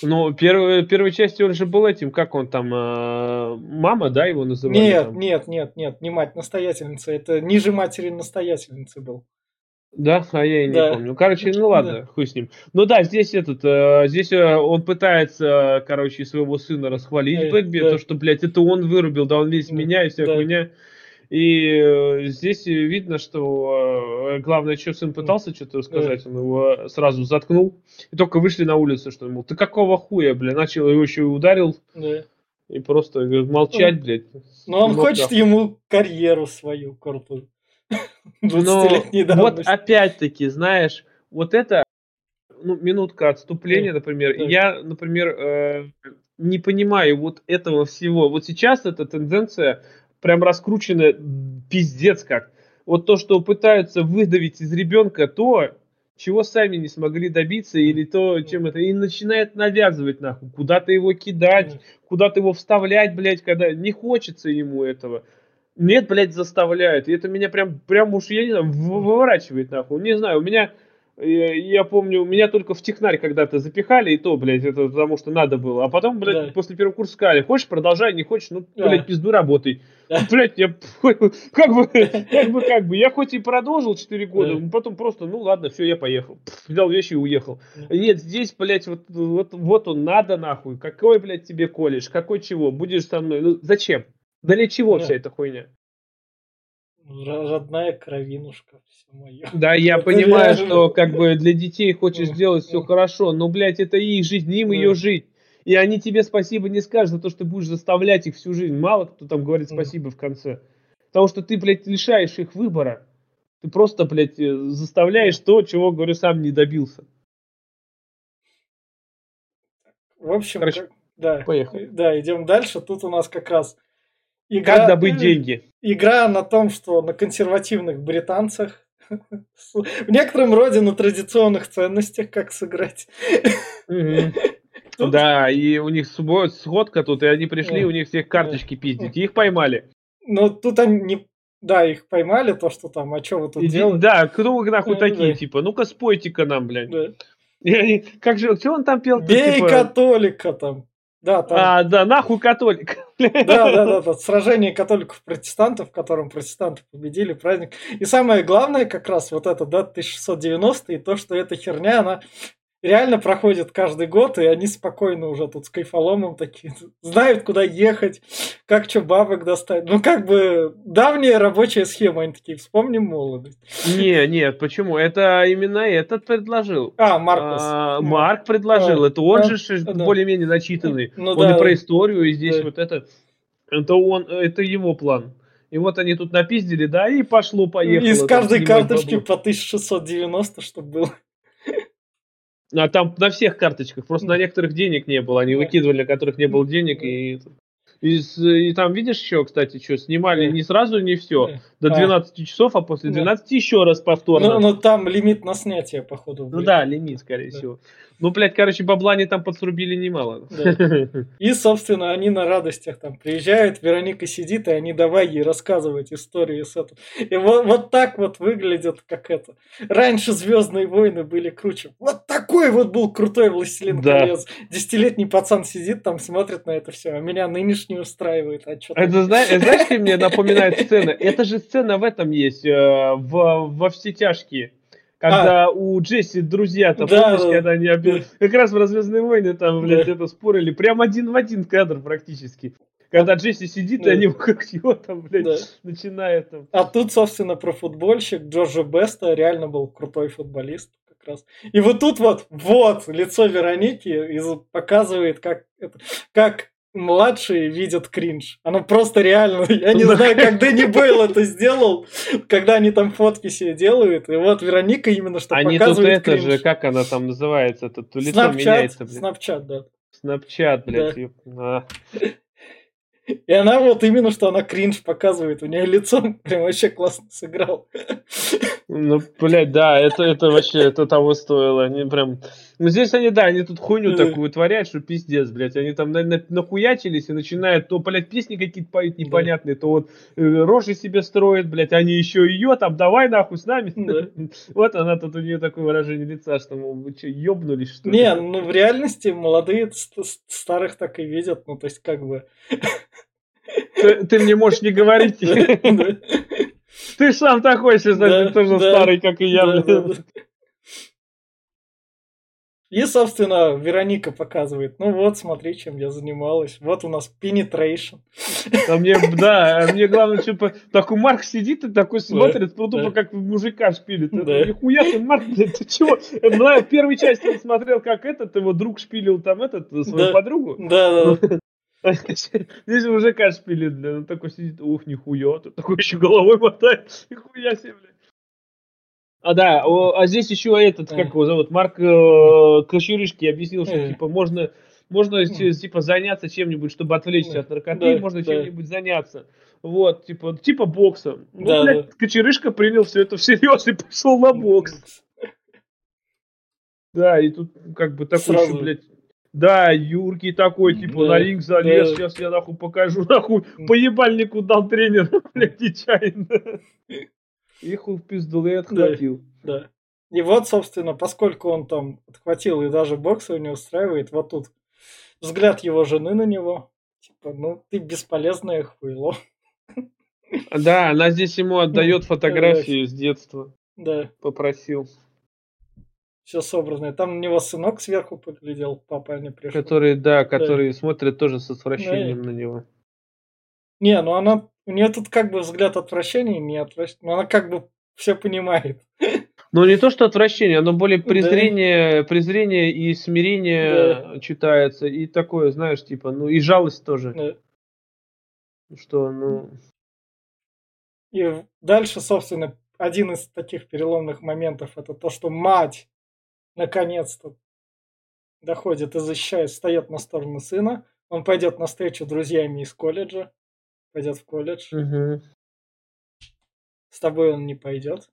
Ну, первой, первой части он же был этим, как он там, э, мама, да, его называли? Нет, там? нет, нет, нет, не мать настоятельница, это ниже матери настоятельницы был. Да, а я и не да. помню. Короче, ну [laughs] ладно, да. хуй с ним. Ну да, здесь этот, э, здесь э, он пытается, короче, своего сына расхвалить э, Бэкби, да. то, что, блядь, это он вырубил, да он весь да. меня и вся да. хуйня. И э, здесь видно, что э, главное, что сын пытался что-то сказать, да. он его сразу заткнул. И только вышли на улицу, что ему, ты какого хуя, бля, начал его еще и ударил. Да. И просто говорит, молчать, блядь. Но он хочет да. ему карьеру свою крутую. Но вот опять-таки, знаешь, вот это, ну, минутка отступления, например. Я, например, э, не понимаю вот этого всего. Вот сейчас эта тенденция прям раскручена пиздец как. Вот то, что пытаются выдавить из ребенка то, чего сами не смогли добиться, или то, чем это, и начинает навязывать, нахуй, куда-то его кидать, куда-то его вставлять, блядь, когда не хочется ему этого. Нет, блядь, заставляют. И это меня прям, прям уж, я не знаю, выворачивает нахуй. Не знаю, у меня, я, я помню, меня только в технарь когда-то запихали, и то, блядь, это потому что надо было. А потом, блядь, да. после первого курса сказали, хочешь, продолжай, не хочешь, ну, блядь, да. пизду работай. Да. [laughs] Блядь, я [laughs] как бы, как бы, как бы, я хоть и продолжил 4 года, да. потом просто, ну ладно, все, я поехал. Взял вещи и уехал. Да. Нет, здесь, блядь, вот, вот, вот он, надо нахуй. Какой, блядь, тебе колледж, какой чего, будешь со мной, ну, зачем? Да для чего да. вся эта хуйня? Родная кровинушка, все мое. Да, я это [laughs] понимаю, реально. что как бы для детей хочешь сделать все хорошо, но, блядь, это их жизнь, им ее жить. И они тебе спасибо не скажут за то, что ты будешь заставлять их всю жизнь. Мало кто там говорит спасибо в конце. Потому что ты, блядь, лишаешь их выбора. Ты просто, блядь, э, заставляешь то, чего, говорю, сам не добился. В общем, Короче, как... да, поехали. Да, идем дальше. Тут у нас как раз Игра, как добыть деньги? Игра на том, что на консервативных британцах, в некотором роде на традиционных ценностях, как сыграть. Да, и у них сходка тут, и они пришли, у них всех карточки пиздить, их поймали. Ну, тут они не да, их поймали, то, что там, а что вы тут делаете? Да, кто вы нахуй такие, типа, ну-ка спойте-ка нам, блядь. И они, как же, что он там пел? Бей типа... католика там. Да, там... А, да, нахуй католик. [laughs] Да, да, да, да. Сражение католиков-протестантов, в котором протестанты победили, праздник. И самое главное, как раз вот это, да, 1690 и то, что эта херня, она реально проходит каждый год, и они спокойно уже тут с кайфоломом такие знают, куда ехать, как что бабок достать. Ну, как бы давняя рабочая схема, они такие, вспомним молодость. Не, нет, почему? Это именно этот предложил. А, Маркус. А, Марк предложил. А, это он же да. более-менее начитанный. Ну, он да, и про историю, и здесь да. вот это. Это он, это его план. И вот они тут напиздили, да, и пошло-поехало. Из каждой карточки по 1690, чтобы было. А там на всех карточках, просто на некоторых денег не было. Они выкидывали, на которых не было денег, и и, и там, видишь, еще, кстати, что, снимали не сразу, не все, до 12 а. часов, а после 12 еще раз повторно. Ну, ну, там лимит на снятие, походу. Ну да, лимит, скорее да. всего. Ну, блядь, короче, бабла они там подсрубили немало. Да. И, собственно, они на радостях там приезжают, Вероника сидит, и они давай ей рассказывать истории с этого. И вот, вот так вот выглядят, как это. Раньше Звездные войны были круче. Вот такой вот был крутой Властелин да. колец. Десятилетний пацан сидит там, смотрит на это все, а меня нынешний устраивает. А что это, знаешь, знаешь, мне напоминает сцена? Это же сцена в этом есть, э, в, во все тяжкие. Когда а. у Джесси друзья-то, да, помнишь, да, когда они да. как раз в «Развездные войны» там, блядь, да. это спорили, прям один в один кадр практически. Когда Джесси сидит, да. и они как его там, блядь, да. начинают там. А тут, собственно, про футбольщик Джорджа Беста реально был крутой футболист. раз. И вот тут вот, вот, лицо Вероники показывает, как, это, как младшие видят кринж. Оно просто реально, [laughs] я не знаю, как Дэнни Бойл это сделал, когда они там фотки себе делают, и вот Вероника именно что они показывает тут это же, как она там называется, тут лицо Snapchat, меняется, блин. Снапчат, да. Снапчат, блядь. Да. И она вот именно, что она кринж показывает. У нее лицо [laughs] прям вообще классно сыграл. Ну, блядь, да, это, это вообще, это того стоило. Они прям... Ну, здесь они, да, они тут хуйню такую творят, что пиздец, блядь. Они там на, на, нахуячились и начинают то, блядь, песни какие-то поют непонятные, то вот э, рожи себе строят, блядь, они еще ее там, давай нахуй с нами. [laughs] Вот она тут, у нее такое выражение лица, что, мол, вы что, ебнулись, что ли? Не, ну в реальности молодые старых так и видят, ну то есть как бы... Ты, ты мне можешь не говорить. [laughs] Ты сам такой, если да, тоже да, старый, как и я. Да, да, да. И, собственно, Вероника показывает, ну вот, смотри, чем я занималась. Вот у нас penetration. А мне, да, а мне главное, что такой Марк сидит и такой смотрит, да, тупо да. как мужика шпилит. Да. Нихуя ты, Марк, ты чего? Ну, в первой части он смотрел, как этот, его друг шпилил там этот, свою да. подругу. Да, да. [laughs] Здесь мужика шпилит, бля, он такой сидит, ух, нихуя, тут такой еще головой мотает, нихуя себе, бля. А да, а здесь еще этот, как его зовут, Марк э, Кочерышки объяснил, что типа можно можно типа заняться чем-нибудь, чтобы отвлечься от наркоты, можно чем-нибудь заняться. Вот, типа, типа боксом. Ну, да, блядь, да. Кочерышка принял все это всерьез и пошел на бокс. Да, и тут как бы такой еще, блядь, да, Юрки такой, типа, да, на ринг залез, да. сейчас я нахуй покажу, [laughs] нахуй, поебальнику дал тренер, [laughs] блядь, нечаянно. И хуй в пизду и отхватил. Да, да. И вот, собственно, поскольку он там отхватил и даже бокс его не устраивает, вот тут взгляд его жены на него, типа, ну, ты бесполезное хуйло. Да, она здесь ему отдает [laughs] фотографию с детства. Да. Попросил все собранное. Там у него сынок сверху поглядел, папа не пришел. Который, да, который да. смотрит тоже с отвращением да. на него. Не, ну она, у нее тут как бы взгляд отвращения, не отвращения, но она как бы все понимает. [laughs] Ну не то, что отвращение, оно более презрение, да. презрение и смирение да. читается, и такое, знаешь, типа, ну и жалость тоже. Да. Что, ну... И дальше, собственно, один из таких переломных моментов это то, что мать наконец-то доходит и защищает, встает на сторону сына. Он пойдет на встречу с друзьями из колледжа. Пойдет в колледж. Угу. С тобой он не пойдет.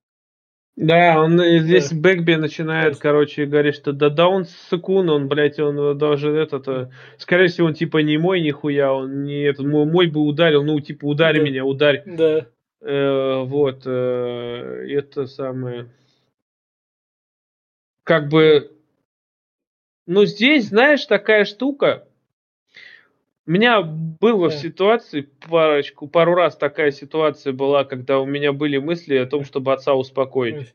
Да, он здесь да. Бэкби начинает, короче, говорит, что да, да он сыкун, он, блядь, он даже этот, э, скорее всего, он типа не мой нихуя, он не этот, мой, мой бы ударил, ну, типа, ударь да. меня, ударь. Да. Э, вот, э, это самое как бы, ну, здесь, знаешь, такая штука. У меня было в ситуации парочку, пару раз такая ситуация была, когда у меня были мысли о том, чтобы отца успокоить.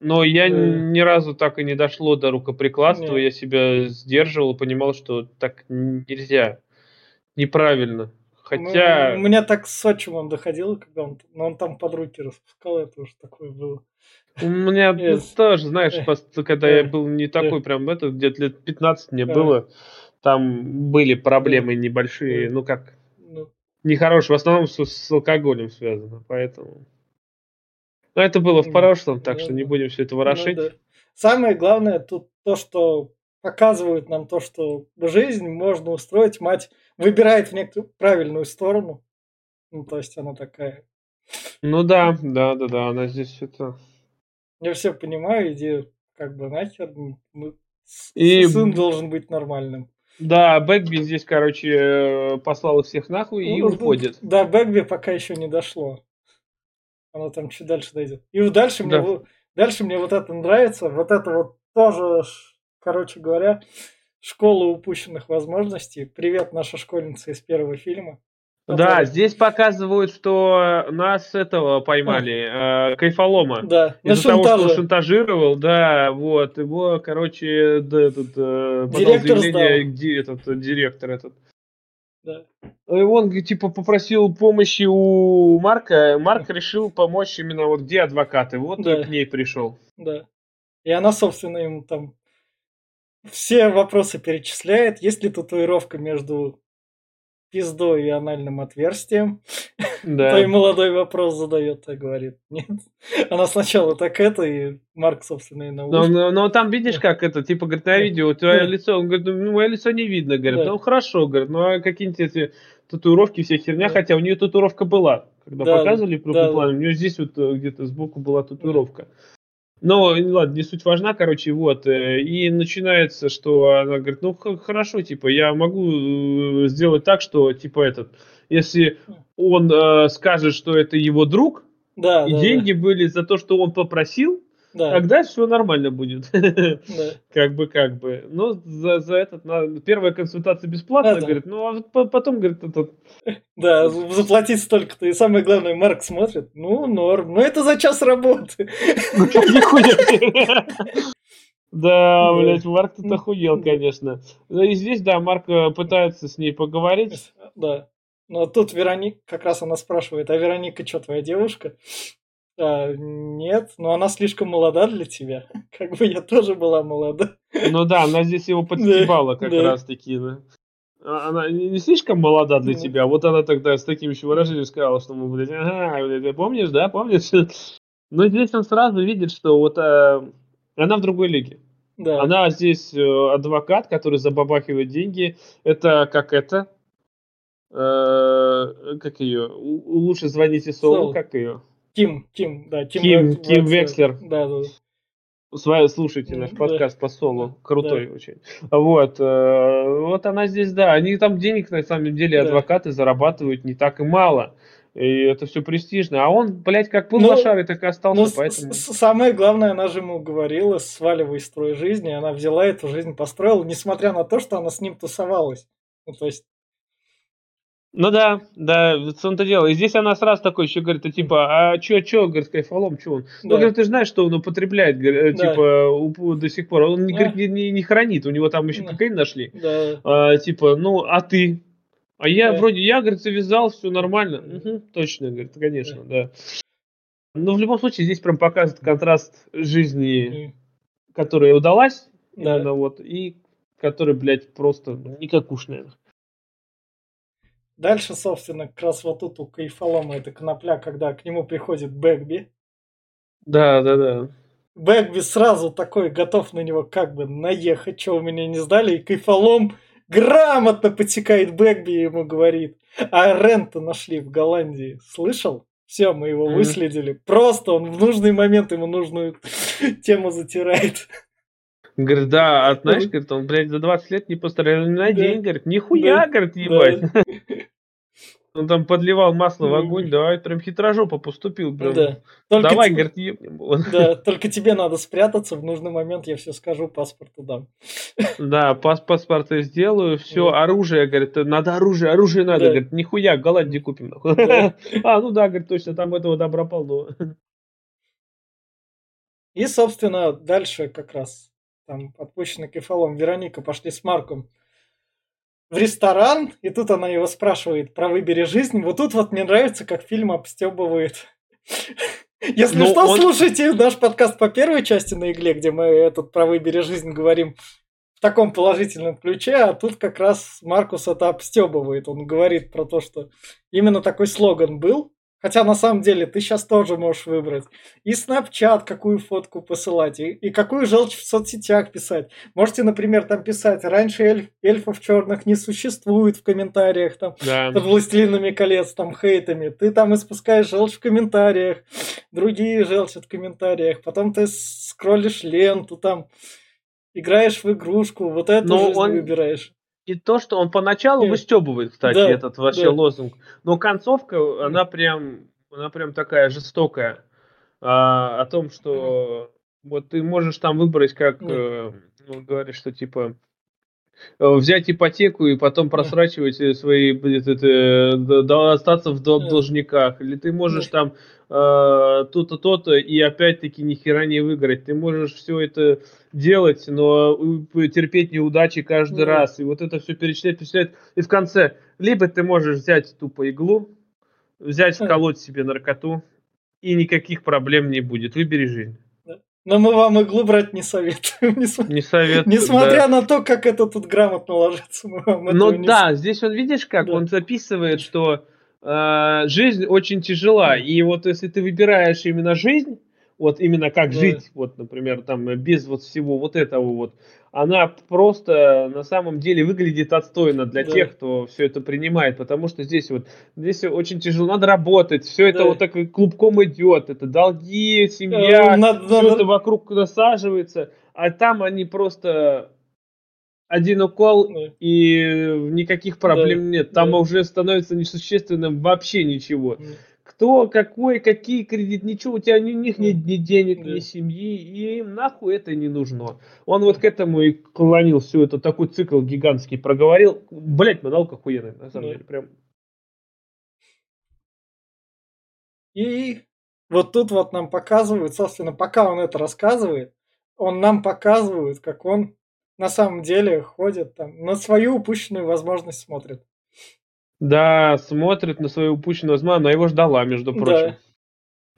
Но я да. ни разу так и не дошло до рукоприкладства, Нет. я себя сдерживал, понимал, что так нельзя, неправильно. Хотя... Ну, у меня так с отчимом доходило, когда он, но он там под руки распускал, это уже такое было. У меня [laughs] yes. тоже, знаешь, когда я был не такой прям, это где-то лет 15 мне было, там были проблемы небольшие, ну как, ну. нехорошие, в основном с, с алкоголем связано, поэтому... Но это было в прошлом, так что не будем все это ворошить. Ну, да. Самое главное тут то, что показывают нам то, что жизнь можно устроить, мать выбирает в некоторую правильную сторону. Ну, то есть она такая. Ну да, да, да, да, она здесь это я все понимаю, иди как бы нахер, мы, и... сын должен быть нормальным. Да, Бэкби здесь, короче, э, послал их всех нахуй и ну, уходит. Да, Бэкби пока еще не дошло. Оно там чуть дальше дойдет. И дальше, да. мне, дальше мне вот это нравится. Вот это вот тоже, короче говоря, школа упущенных возможностей. Привет, наша школьница из первого фильма. Да, здесь показывают, что нас этого поймали, э, кайфолома. Да, Из-за того, что он шантажировал, да, вот, его, короче, да, этот, э, директор заявление, где этот директор этот. Да. И он, типа, попросил помощи у Марка, Марк решил помочь именно вот где адвокаты, вот да. к ней пришел. Да. И она, собственно, ему там все вопросы перечисляет. Есть ли татуировка между пиздой и анальным отверстием. Да. То и молодой вопрос задает, и говорит, нет. Она сначала так это, и Марк, собственно, и наушник. Но, но, но там видишь, как это, типа, говорит, на видео, твое лицо, он говорит, ну, мое лицо не видно, говорит, ну, хорошо, говорит, ну, а какие-нибудь татуировки, вся херня, хотя у нее татуировка была. Когда показывали в крупном плане, у нее здесь вот э, где-то сбоку была татуировка. Но, ладно, не суть важна, короче, вот. Э, и начинается, что она говорит, ну, хорошо, типа, я могу э, сделать так, что, типа, этот, если он э, скажет, что это его друг, да, и да, деньги да. были за то, что он попросил, да. тогда все нормально будет. Да. [laughs] Как бы, как бы. Но за, за этот, на, первая консультация бесплатная, да, говорит, ну, а потом, говорит, этот... Да, заплатить столько-то. И самое главное, Марк смотрит, ну, норм. Ну, это за час работы. [laughs] Да, блядь, Марк тут охуел, конечно. И здесь, да, Марк э, пытается с ней поговорить. Да. Но тут Вероника, как раз она спрашивает, а Вероника что, твоя девушка? А, нет, но она слишком молода для тебя. [laughs] Как бы я тоже была молода. Ну да, она здесь его [laughs] подстебала как да. раз таки. Да. А, она не слишком молода для тебя. Вот она тогда с таким еще выражением сказала, что мы, блядь, ага, блядь, помнишь, да, помнишь? [laughs] Но здесь он сразу видит, что вот а, она в другой лиге. Да. Она здесь э, адвокат, который забабахивает деньги. Это как это? Э, как ее? Лучше звоните Солу, как ее? Ким, Ким, да, Ким, Ким, Ким Векслер. Да, да. Слушайте наш подкаст да. по солу, крутой да. очень. Вот, э, вот она здесь, да, они там денег на самом деле адвокаты да. зарабатывают не так и мало. И это все престижно. А он, блядь, как был ну, лошарый, так и остался. Ну, поэтому... самое главное, она же ему говорила, сваливай строй жизни. Она взяла эту жизнь, построила, несмотря на то, что она с ним тусовалась. Ну, то есть ну да, да, в том-то дело. И здесь она сразу такой еще говорит, а типа, а чё, чё, говорит, кайфолом, чё он? Ну, да. Ну, говорит, ты же знаешь, что он употребляет, говорит, да. типа, до сих пор. Он, не, да. говорит, не, не хранит, у него там еще да. кокаин нашли. Да. А, типа, ну, а ты? А я да. вроде, я, говорит, завязал, все нормально. Угу, точно, говорит, конечно, да. да. Но в любом случае здесь прям показывает контраст жизни, которая удалась, да. именно вот, и которая, блядь, просто ну, никакушная. Дальше, собственно, как раз вот тут у Кайфолома это конопля, когда к нему приходит Бэгби. Да, да, да. Бэгби сразу такой готов на него как бы наехать, что у меня не сдали, и Кайфолом грамотно потекает Бэгби и ему говорит, а Рента нашли в Голландии, слышал? Все, мы его mm-hmm. выследили. Просто он в нужный момент ему нужную [laughs] тему затирает. Говорит, да, а знаешь, говорит, он, блядь, за 20 лет не постарел ни на день, говорит, нихуя, говорит, ебать. [laughs] Он там подливал масло в огонь, да, прям хитрожопо поступил. Прям. Да. Только Давай, т... говорит, ебнем. Да, только тебе надо спрятаться, в нужный момент я все скажу, паспорт дам. Да, пас паспорт я сделаю, все, да. оружие, говорит, надо оружие, оружие надо, да. говорит, нихуя, Голландии купим. Да. [laughs] А, ну да, говорит, точно, там этого добра полно. И, собственно, дальше как раз там отпущенный кефалом Вероника пошли с Марком в ресторан, и тут она его спрашивает про «Выбери жизнь». Вот тут вот мне нравится, как фильм обстебывает. [laughs] Если Но ну, что, он... слушайте наш подкаст по первой части на игле, где мы этот про «Выбери жизнь» говорим в таком положительном ключе, а тут как раз Маркус это обстебывает. Он говорит про то, что именно такой слоган был, Хотя на самом деле ты сейчас тоже можешь выбрать. И Snapchat, какую фотку посылать, и, и какую желчь в соцсетях писать. Можете, например, там писать, раньше эльф, эльфов черных не существует в комментариях, там, да. под властелинами колец, там, хейтами. Ты там испускаешь желчь в комментариях, другие желчат в комментариях. Потом ты скроллишь ленту, там, играешь в игрушку, вот эту Но жизнь он... выбираешь. И то, что он поначалу выстебывает, кстати, да, этот вообще да. лозунг. Но концовка, она прям, она прям такая жестокая. А, о том, что вот ты можешь там выбрать, как э, ну, говоришь, что типа взять ипотеку и потом просрачивать э, свои, это, остаться в должниках. Или ты можешь там э, то-то, то-то, и опять-таки ни хера не выиграть. Ты можешь все это делать, но терпеть неудачи каждый раз. И вот это все перечислять, перечислять. И в конце, либо ты можешь взять тупо иглу, взять, вколоть себе наркоту, и никаких проблем не будет. Выбери жизнь. Но мы вам иглу брать не советуем. [laughs] Не советуем, Несмотря да. на то, как это тут грамотно ложится, мы вам Ну да, не... здесь он, видишь как, да. он записывает, что э, жизнь очень тяжела. И вот если ты выбираешь именно жизнь, вот именно как да. жить, вот, например, там, без вот всего вот этого вот, она просто на самом деле выглядит отстойно для да. тех, кто все это принимает, потому что здесь вот, здесь очень тяжело, надо работать, все это да. вот так клубком идет, это долги, семья, надо, все надо... это вокруг насаживается, а там они просто один укол да. и никаких проблем да. нет, там да. уже становится несущественным вообще ничего. Да кто, какой, какие кредит, ничего, у тебя ни, них нет ни денег, ни семьи, и им нахуй это не нужно. Он вот к этому и клонил все это, такой цикл гигантский проговорил. Блять, модалка охуенная, на самом да. деле, прям. И вот тут вот нам показывают, собственно, пока он это рассказывает, он нам показывает, как он на самом деле ходит там, на свою упущенную возможность смотрит. Да, смотрит на свою упущенную возможность, она его ждала, между прочим.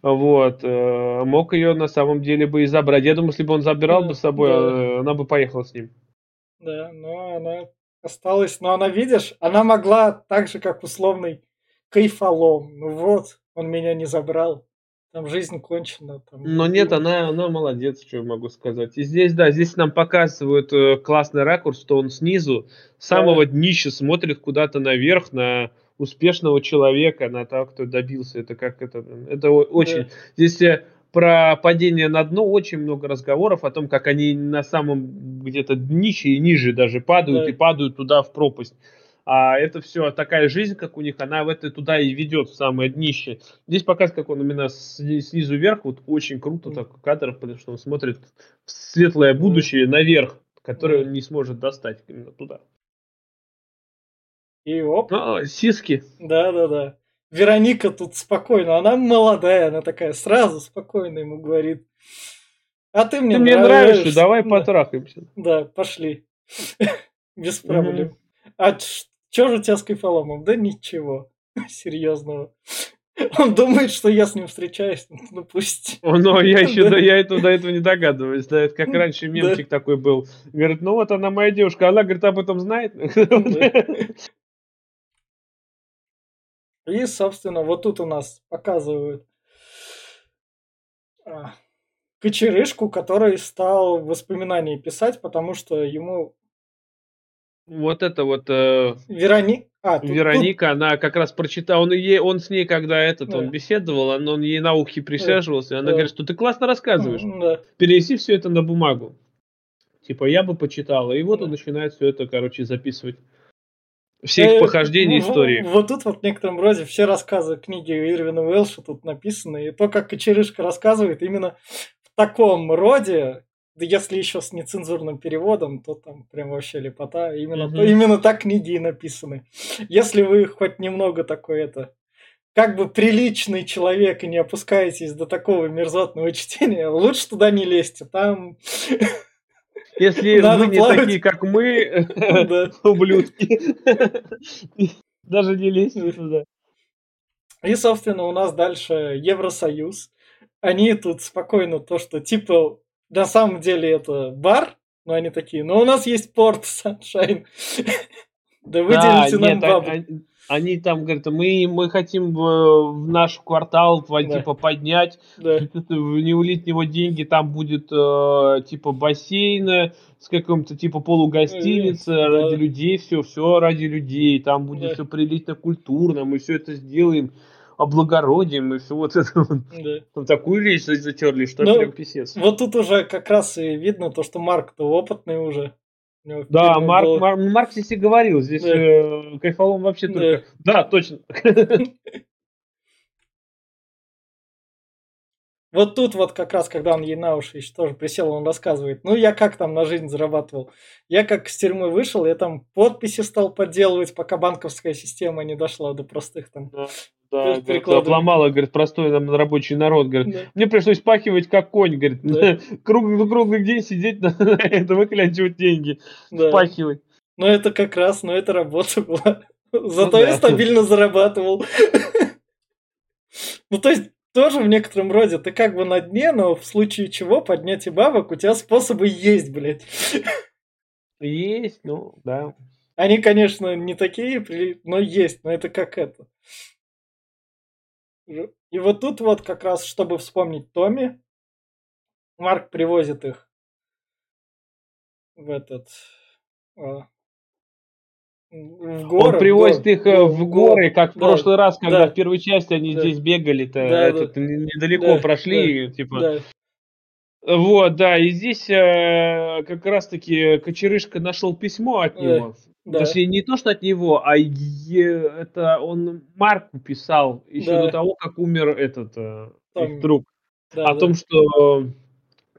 Да. Вот. Э, мог ее на самом деле бы и забрать. Я думаю, если бы он забирал да, бы с собой, да. Э, она бы поехала с ним. Да, но она осталась. Но она, видишь, она могла так же, как условный кайфолом. Ну вот, он меня не забрал там жизнь кончена. Там, Но нет, она, она молодец, что я могу сказать. И здесь, да, здесь нам показывают э, классный ракурс, что он снизу, с самого да. днища смотрит куда-то наверх на успешного человека, на того, кто добился. Это как это, это очень. Да. Здесь э, про падение на дно очень много разговоров о том, как они на самом где-то днище и ниже даже падают да. и падают туда в пропасть а это все такая жизнь, как у них, она в это туда и ведет, в самое днище. Здесь показывает, как он именно снизу вверх, вот очень круто mm. так кадр, потому что он смотрит в светлое будущее mm. наверх, которое mm. он не сможет достать именно туда. И оп. А, сиски. Да, да, да. Вероника тут спокойно, она молодая, она такая сразу спокойно ему говорит. А ты мне, ты мне нравишься, нравишься, давай да. потрахаемся. Да, пошли. [laughs] Без проблем. А что же у тебя с кайфоломом? Да ничего [laughs] серьезного. Он думает, что я с ним встречаюсь, ну пусть. Ну, я [laughs] еще да. я это, до этого не догадываюсь. Да, это как [laughs] раньше мемчик да. такой был. Говорит, ну вот она моя девушка, она, говорит, об этом знает. И, собственно, вот тут у нас показывают а, кочерышку, который стал воспоминания писать, потому что ему вот это вот э, Верони... а, тут, Вероника, тут... она как раз прочитала, он, ей, он с ней, когда этот, да. он беседовал, он, он ей на ухе присаживался, да. она да. говорит, что ты классно рассказываешь, да. перенеси все это на бумагу. Типа, я бы почитала. И вот да. он начинает все это, короче, записывать. Все их похождения, истории. Вот тут вот в некотором роде все рассказы книги Ирвина Уэлша тут написаны. И то, как Кочерышка рассказывает, именно в таком роде, да если еще с нецензурным переводом, то там прям вообще лепота. Именно, mm-hmm. то, именно так книги и написаны. Если вы хоть немного такой это как бы приличный человек и не опускаетесь до такого мерзотного [laughs] чтения, лучше туда не лезьте. Там если [laughs] Надо вы не плавать. такие, как мы, [laughs] ублюдки, даже не лезьте туда. И, собственно, у нас дальше Евросоюз. Они тут спокойно то, что типа на самом деле это бар, но они такие, но у нас есть порт, [laughs] Саншайн. Да выделите нам бабу. Они там говорят, мы, мы хотим в, в наш квартал да. типа поднять, да. [laughs] не улить него деньги, там будет э, типа бассейн с каким-то типа полугостиницы да. ради людей, все, все ради людей, там будет да. все прилично культурно, мы все это сделаем облагородием и все вот это. Да. Там такую вещь затерли, что ну, прям писец. Вот тут уже как раз и видно то, что Марк-то опытный уже. Да, Марк, был... Марк, Марк здесь и говорил, здесь да. э, кайфолом вообще да. только... Да, точно. [laughs] Вот тут вот как раз, когда он ей на уши еще тоже присел, он рассказывает, ну я как там на жизнь зарабатывал. Я как с тюрьмы вышел, я там подписи стал подделывать, пока банковская система не дошла до простых там. Да, да говорит, обломала, говорит, простой там рабочий народ, говорит. Да. Мне пришлось пахивать как конь, говорит, да. [laughs] круглый, круглый день сидеть [laughs] на это, выклянчивать деньги, да. впахивать. Ну это как раз, ну это работа была. Зато ну, я да. стабильно зарабатывал. [laughs] Ну, то есть, тоже в некотором роде ты как бы на дне, но в случае чего поднять и бабок у тебя способы есть, блядь. Есть, ну, да. Они, конечно, не такие, но есть, но это как это. И вот тут вот как раз, чтобы вспомнить Томми, Марк привозит их в этот а, в горы, Он привозит в их в, в горы, как да, в прошлый раз, когда да, в первой части они да, здесь бегали-то, да, этот, да, недалеко да, прошли, да, типа. Да. Вот, да, и здесь э, как раз-таки Кочерышка нашел письмо от него. Да. Точнее, не то, что от него, а это он Марку писал еще да. до того, как умер этот э, их друг. Да, о да. том, что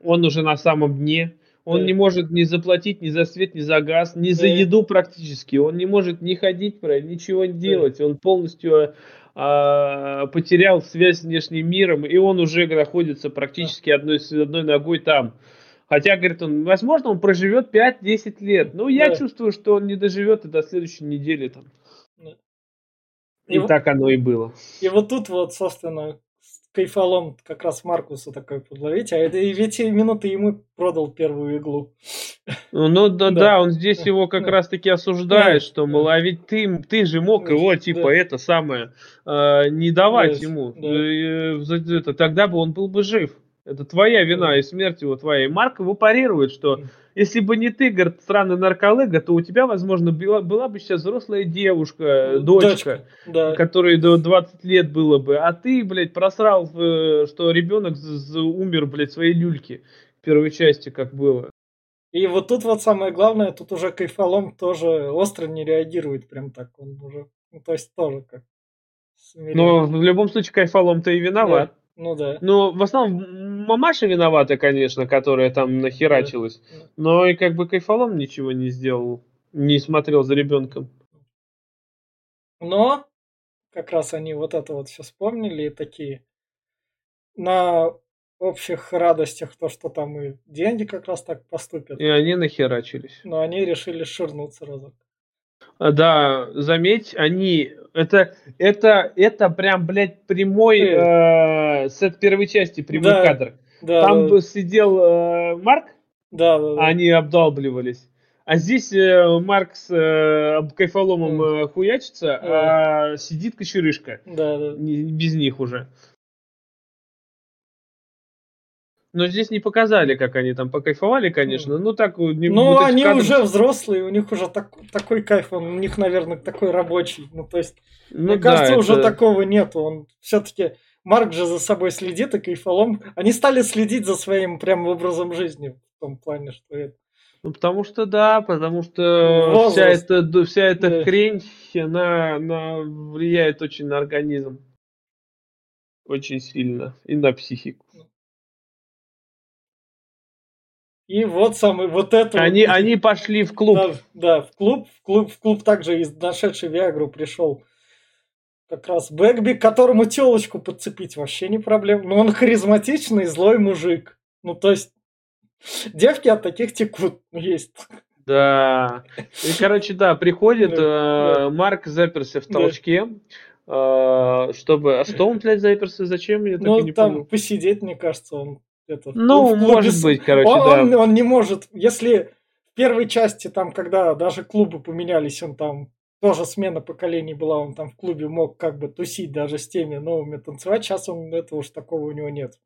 он уже на самом дне, он да. не может ни заплатить ни за свет, ни за газ, ни да. за еду практически. Он не может ни ходить, ничего не делать. Да. Он полностью а, потерял связь с внешним миром, и он уже находится практически одной, одной ногой там. Хотя, говорит он, возможно, он проживет 5-10 лет. Но я да. чувствую, что он не доживет и до следующей недели там. Да. И, и так оно и было. И вот тут вот, собственно, кайфолом как раз Маркуса такой подловить, а это и ведь именно ты ему продал первую иглу. Ну, ну да, да, да, он здесь его [laughs] как раз таки осуждает, да. что, мол, а ведь ты, ты же мог его, типа, да. это самое, э, не давать да. ему. Да. Э, это, тогда бы он был бы жив. Это твоя вина и смерть его твоя. И Марк его парирует, что если бы не ты, говорит, странный нарколыга, то у тебя, возможно, была, была бы сейчас взрослая девушка, дочка, дочка да. которой до 20 лет было бы. А ты, блядь, просрал, э, что ребенок умер, блядь, своей люльки в первой части, как было. И вот тут вот самое главное, тут уже кайфолом тоже остро не реагирует прям так. Он уже, ну, то есть тоже как. Но в любом случае кайфолом-то и виноват. Да. Ну да. Ну, в основном мамаша виновата, конечно, которая там нахерачилась. Да. Но и как бы кайфолом ничего не сделал. Не смотрел за ребенком. Но как раз они вот это вот все вспомнили и такие на общих радостях то, что там и деньги как раз так поступят. И они нахерачились. Но они решили ширнуться разок. А, да, заметь, они это это это прям блядь прямой э, сет первой части прямой да, кадр. Да, Там да. сидел э, Марк, да, да, да. они обдалбливались. А здесь э, Марк с э, кайфоломом э, хуячится, да. а сидит кочерышка. Да, да. Не, без них уже. Но здесь не показали, как они там покайфовали, конечно. Ну так не Ну, они кадры... уже взрослые, у них уже так, такой кайф, он у них, наверное, такой рабочий. Ну, то есть, ну, мне да, кажется, это... уже такого нету. Он все-таки Марк же за собой следит, и кайфолом. Они стали следить за своим прям образом жизни в том плане, что это. Ну, потому что да, потому что Возраст. вся эта, вся эта да. хрень, она, она влияет очень на организм. Очень сильно. И на психику. И вот самый вот это. Они, вот, они пошли в клуб. Да, да, в клуб, в клуб, в клуб также из нашедший Виагру пришел как раз Бэгби, которому телочку подцепить вообще не проблема. Но он харизматичный, злой мужик. Ну, то есть, девки от таких текут. Ну, есть. Да. И, короче, да, приходит, э, Марк заперся в толчке. Э, чтобы... А что он, блядь, заперся? Зачем? Я ну, там посидеть, мне кажется, он это, ну, может быть, короче, он, да. Он, он не может, если в первой части, там, когда даже клубы поменялись, он там тоже смена поколений была, он там в клубе мог как бы тусить даже с теми новыми танцевать, сейчас он этого уж такого у него нет.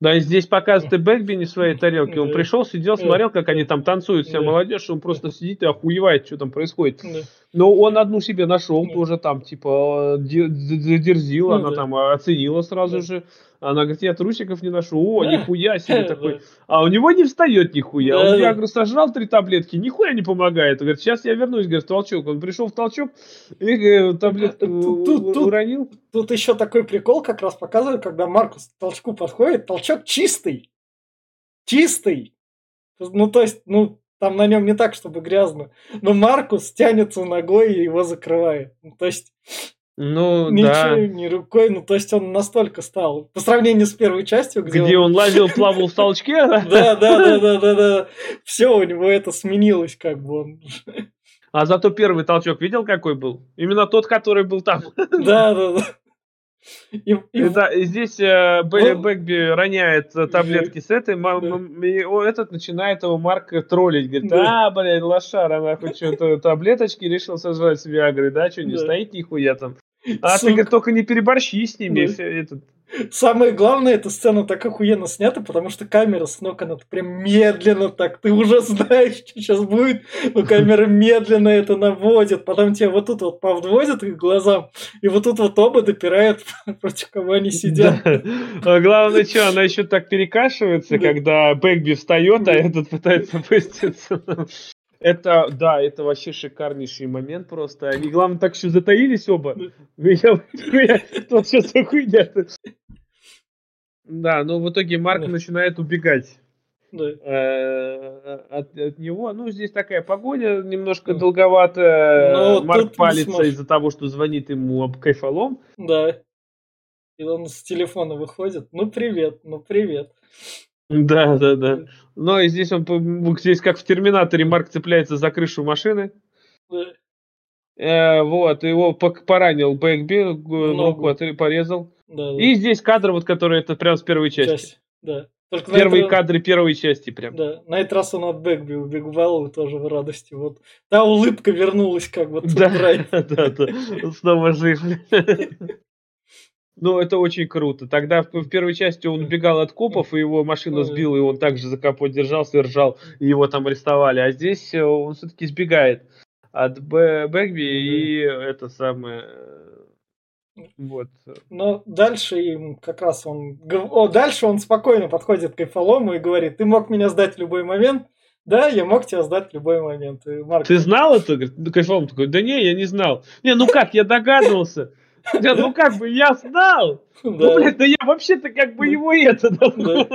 Да, и здесь показывает и Бэкби не своей тарелки. Он пришел, сидел, смотрел, как они там танцуют, вся молодежь, он просто сидит и охуевает, что там происходит. Но он одну себе нашел тоже там, типа, дерзил, она там оценила сразу же. Она говорит, я трусиков не ношу. О, нихуя [laughs] себе такой. А у него не встает нихуя. Он, я говорю, сожрал три таблетки, нихуя не помогает. Говорит, сейчас я вернусь, говорит, в толчок. Он пришел в толчок и э, таблетку уронил. Тут еще такой прикол как раз показывают, когда Маркус к толчку подходит, толчок чистый. Чистый. Ну, то есть, ну, там на нем не так, чтобы грязно. Но Маркус тянется ногой и его закрывает. Ну, то есть, ну, [laughs] Ничего, да. не рукой, ну, то есть он настолько стал, по сравнению с первой частью, где, где он... он лазил, [laughs] плавал в толчке, да? Да, да, да, да, да, да. Все, у него это сменилось, как бы он. А зато первый толчок видел, какой был? Именно тот, который был там. [laughs] Да, да, да. И, и и здесь э, Б- Ну, Бэгби роняет э, таблетки с этой, Да. и о, этот начинает его Марк троллить, говорит, Да. а, блядь, лошара, нахуй, что-то таблеточки решил сожрать с Виагрой, да, что не Да. стоит нихуя там. А ты, сука. говорит, только не переборщи с ними, Да. этот. Самое главное, эта сцена так охуенно снята, потому что камера с ног, она прям медленно так. Ты уже [laughs] знаешь, что сейчас будет, но камера медленно это наводит. Потом тебя вот тут вот повдводят их глазам, и вот тут вот оба допирают, [laughs] против кого они сидят. Да. Главное, что, она еще так перекашивается, Да. когда Бэгби встает, а этот пытается опуститься. Это, да, это вообще шикарнейший момент просто. Они, главное, так еще затаились оба. [laughs] Я, что сейчас хуйня? Да, но в итоге Марк начинает убегать Да. э, от, от него. Ну, здесь такая погоня немножко Да. долговатая. Но Марк палится из-за того, что звонит ему об кайфолом. Да. И он с телефона выходит. Ну привет, ну привет. Да, да, да. Но и здесь он, здесь как в Терминаторе, Марк цепляется за крышу машины. Да. Э, вот, его поранил Бэкби, руку отре- порезал. Да. И здесь кадр, вот который это прям с первой части. часть. Да. Только Первые этот- кадры первой части прям. Да, на этот раз он от Бэгби убегал тоже в радости. Вот та улыбка вернулась как бы. Да, [laughs] да, да. Снова жив. [laughs] Ну, это очень круто. Тогда в, в первой части он убегал от копов, и его машина сбила, и он также за капот держался и ржал, и его там арестовали. А здесь э, он все-таки сбегает от Бэгби, и это самое... э, Вот. Но дальше им как раз он... О, дальше он спокойно подходит к Кайфолому и говорит, ты мог меня сдать в любой момент? Да, я мог тебя сдать в любой момент. И Марк Ты знал это? Ну, Кайфом такой, да не, я не знал. Не, ну как, я догадывался. Да, ну как бы, я знал. Ну, Да. блядь, да я вообще-то как бы Да. его это... Да.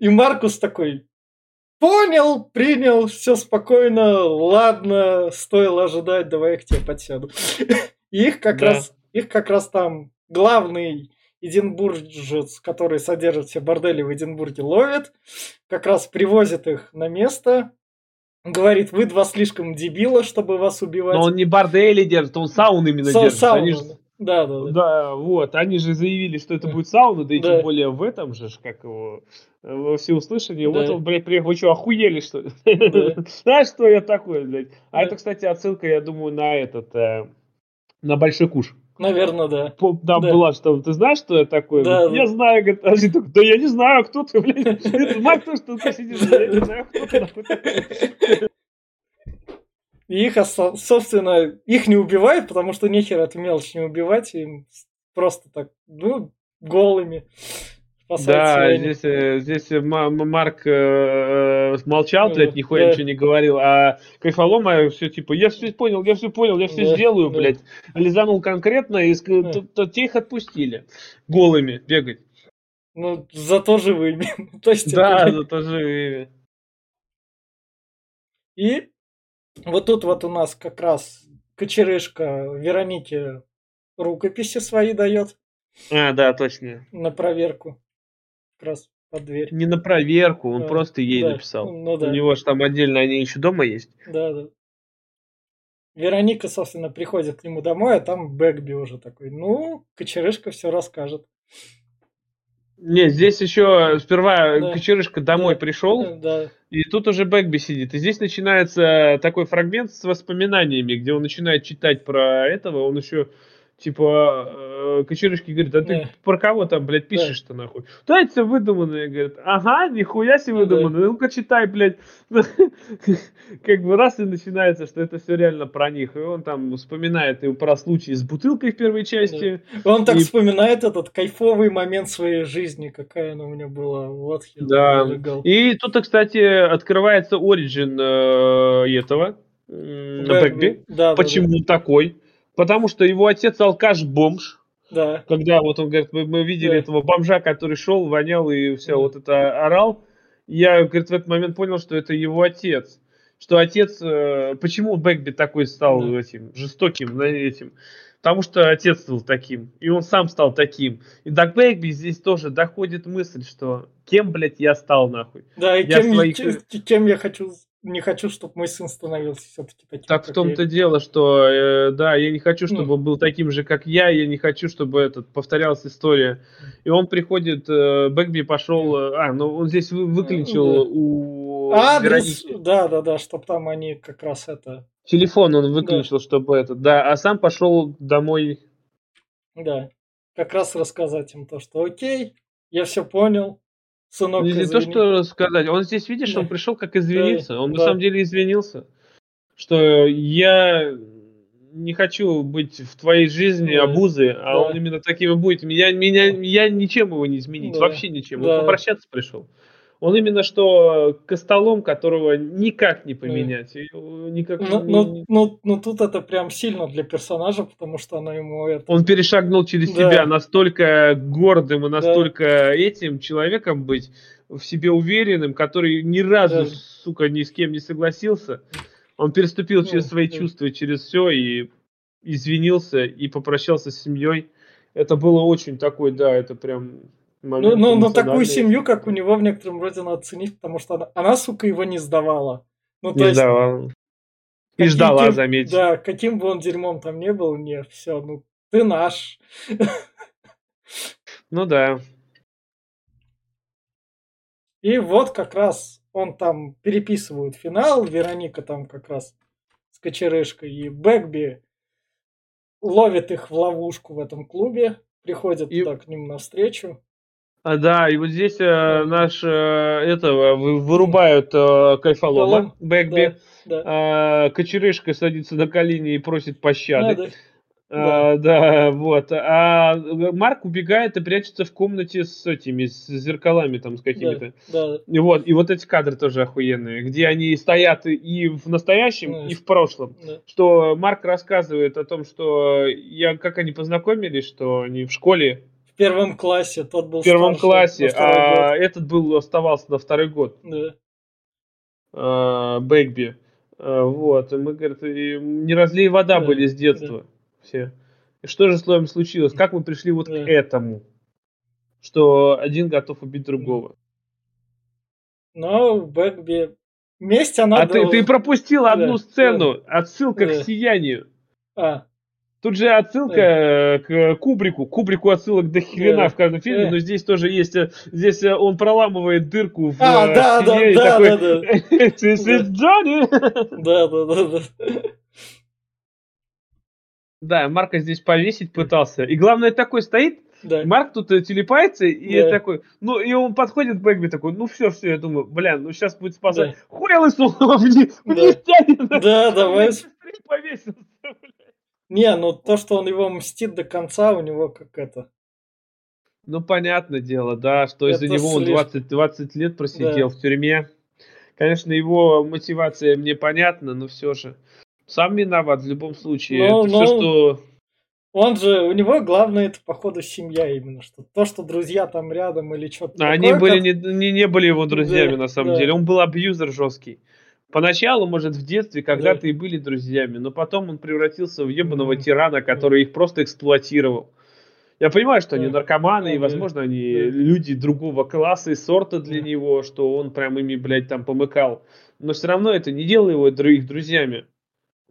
И Маркус такой, понял, принял, все спокойно, ладно, стоило ожидать, давай я к тебе подсяду. И их как Да. раз, их как раз там главный эдинбуржец, который содержит все бордели в Эдинбурге, ловит, как раз привозит их на место, говорит, вы два слишком дебила, чтобы вас убивать. Но он не бордели держит, он сауны именно Са- держит. сауна. Они ж- Да, да, да. Да, вот, они же заявили, что это будет сауна, да и Да. тем более в этом же, как его, во всеуслышание. Вот Да. он, блядь, приехал, вы что, охуели, что ли? Да. [laughs] Знаешь, что я такой, блядь? А Да. это, кстати, отсылка, я думаю, на этот, э, на Большой Куш. Наверное, да. Там Да. была, что ты знаешь, что я такой? Да. Я знаю, говорит, а да я не знаю, кто ты, блядь. Это Мак, то, что ты сидишь, я не знаю, кто ты. И их, собственно, их не убивают, потому что нехер эту мелочь не убивать, им просто так, ну, голыми Да, здесь, э, здесь э, Ма- Ма- Марк э, э, молчал, блядь, нихуя да. ничего не говорил, а Кайфолома все типа, я все понял, я все понял, я все Да, сделаю, да. блядь. Лизанул конкретно, и Да. те их отпустили голыми бегать. Ну, зато живыми. [laughs] То есть Да, это- это тоже... И вот тут вот у нас как раз кочерышка Веронике рукописи свои дает А, да, точно. на проверку. Как раз под дверь. Не на проверку, он А, просто ей да, написал. Ну да. У него же там отдельно они еще дома есть. Да, да. Вероника, собственно, приходит к нему домой, а там Бэгби уже такой. Ну, кочерышка все расскажет. Не, здесь еще сперва Да. Кочерышка домой Да. пришел, Да, И тут уже Бэгби сидит. И здесь начинается такой фрагмент с воспоминаниями, где он начинает читать про этого. Он еще, типа, э, Кочерышки говорит, а ты Да. про кого там, блядь, пишешь-то нахуй? Да, это все выдуманное. Говорит, ага, нихуя себе Ну выдуманное. Ну-ка читай, блядь. [laughs] Как бы раз и начинается, что это все реально про них. И он там вспоминает и про случай с бутылкой в первой части. Он так И- вспоминает этот кайфовый момент своей жизни, какая она у меня была. Вот я Да. И тут, кстати, открывается оригин э, этого м, Бэгби. Да, да, Почему такой? Потому что его отец алкаш-бомж. Да, Когда вот он говорит, мы, мы видели Да. этого бомжа, который шел, вонял и все Да. вот это орал. Я, говорит, в этот момент понял, что это его отец. Что отец... э, почему Бэгби такой стал Да. этим жестоким, этим? Потому что отец был таким, и он сам стал таким. И до Бэгби здесь тоже доходит мысль, что кем, блядь, я стал, нахуй. да. И Я кем, своих- кем я хочу не хочу, чтобы мой сын становился все-таки таким. Так в том-то дело, что э, да, я не хочу, чтобы ну. был таким же, как я, я не хочу, чтобы этот повторялась история. И он приходит, э, Бэкби пошел, э, а, ну он здесь выключил да. у Адрес, Вероники. да, да, да, чтобы там они как раз это. Телефон он выключил, да. чтобы это, да, а сам пошел домой. Да, как раз рассказать им то, что окей, я все понял, Сынок, не, не то, что сказать. Он здесь, видишь, да. он пришел как извиниться. Он да. на самом деле извинился. Что я не хочу быть в твоей жизни да. обузы, а да. он именно таким и будет. Меня, меня, я ничем его не изменить, да. вообще ничем. Да. Он попрощаться пришел. Он именно что костолом, которого никак не поменять. Никак ну, не... ну, ну, ну тут это прям сильно для персонажа, потому что она ему это... Он перешагнул через да. себя настолько гордым и настолько да. этим человеком быть, в себе уверенным, который ни разу, да. сука, ни с кем не согласился. Он переступил ну, через свои да. чувства, через все и извинился и попрощался с семьей. Это было очень такой, да, это прям ну, ну, ну такую семью, как у него, в некотором роде надо ценить, потому что она, она сука, его не сдавала. Ну, не есть, сдавала. И ждала, каким, заметь. Да, каким бы он дерьмом там не был, не, все, ну, ты наш. Ну да. И вот как раз он там переписывает финал, Вероника там как раз с кочерышкой, и Бэкби ловит их в ловушку в этом клубе, приходит и... туда к ним навстречу. А, да, и вот здесь э, наш э, этого вырубают э, кайфолома, Бэкби. Да, да. Э, Кочерышка садится на колени и просит пощады. Да, да. А, да. вот. А Марк убегает и прячется в комнате с этими, с зеркалами там, с какими-то. Да, да. И вот, и вот эти кадры тоже охуенные, где они стоят и в настоящем, да. и в прошлом. Да. Что Марк рассказывает о том, что я, как они познакомились, что они в школе первом классе, тот был В первом классе, а год. этот был, оставался на второй год. Да. А, Бэкби. А, вот, и мы, говорит, не разлей вода да. были с детства да. все. И что же с вами случилось? Как мы пришли вот да. к этому? Что один готов убить другого. Но Бэкби... Месть она... А ты, ты пропустил да. одну сцену, да. отсылка да. к сиянию. А, Тут же отсылка да. к Кубрику. Кубрику отсылок до хрена да. в каждом фильме, да. но здесь тоже есть. Э, здесь э, он проламывает дырку в а, да, да, да, такой, да, да. This is Johnny. Да, да, да, да. Да, Марка здесь повесить пытался. И главное, такой стоит, да. Марк тут э, телепается, и да. такой, ну, и он подходит к Бэгби такой, ну все, все, я думаю, бля, ну сейчас будет спасать. Да. Хуй лысу, [laughs] мне, да. тянет. Да, давай. [laughs] Повесился, [laughs] не, ну то, что он его мстит до конца, у него как это. Ну, понятное дело, да, что из-за него он 20, 20 лет просидел да. в тюрьме. Конечно, его мотивация мне понятна, но все же. Сам виноват в любом случае. Но, это но... все, что... Он же, у него главное это, походу, семья именно. Что то, что друзья там рядом или что-то Они такое, были как... не, не, не были его друзьями, да, на самом да. деле. Он был абьюзер жесткий. Поначалу, может, в детстве когда-то да. и были друзьями, но потом он превратился в ебаного тирана, который их просто эксплуатировал. Я понимаю, что они наркоманы, и, возможно, они люди другого класса и сорта для него, что он прям ими, блядь, там помыкал. Но все равно это не делало его их друзьями.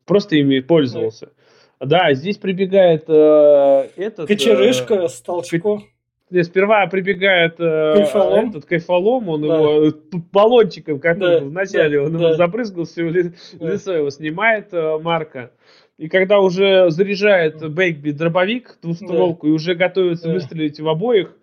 Просто ими пользовался. Да, здесь прибегает э, этот... Кочерышка э, с толчком. Сперва прибегает э, кайфолом. этот кайфолом, он да. его э, баллончиком, который да. вначале да. он да. его забрызгал, все ли, да. лицо его снимает э, Марка. И когда уже заряжает Бейкби дробовик, двустволку, да. и уже готовится да. выстрелить в обоих,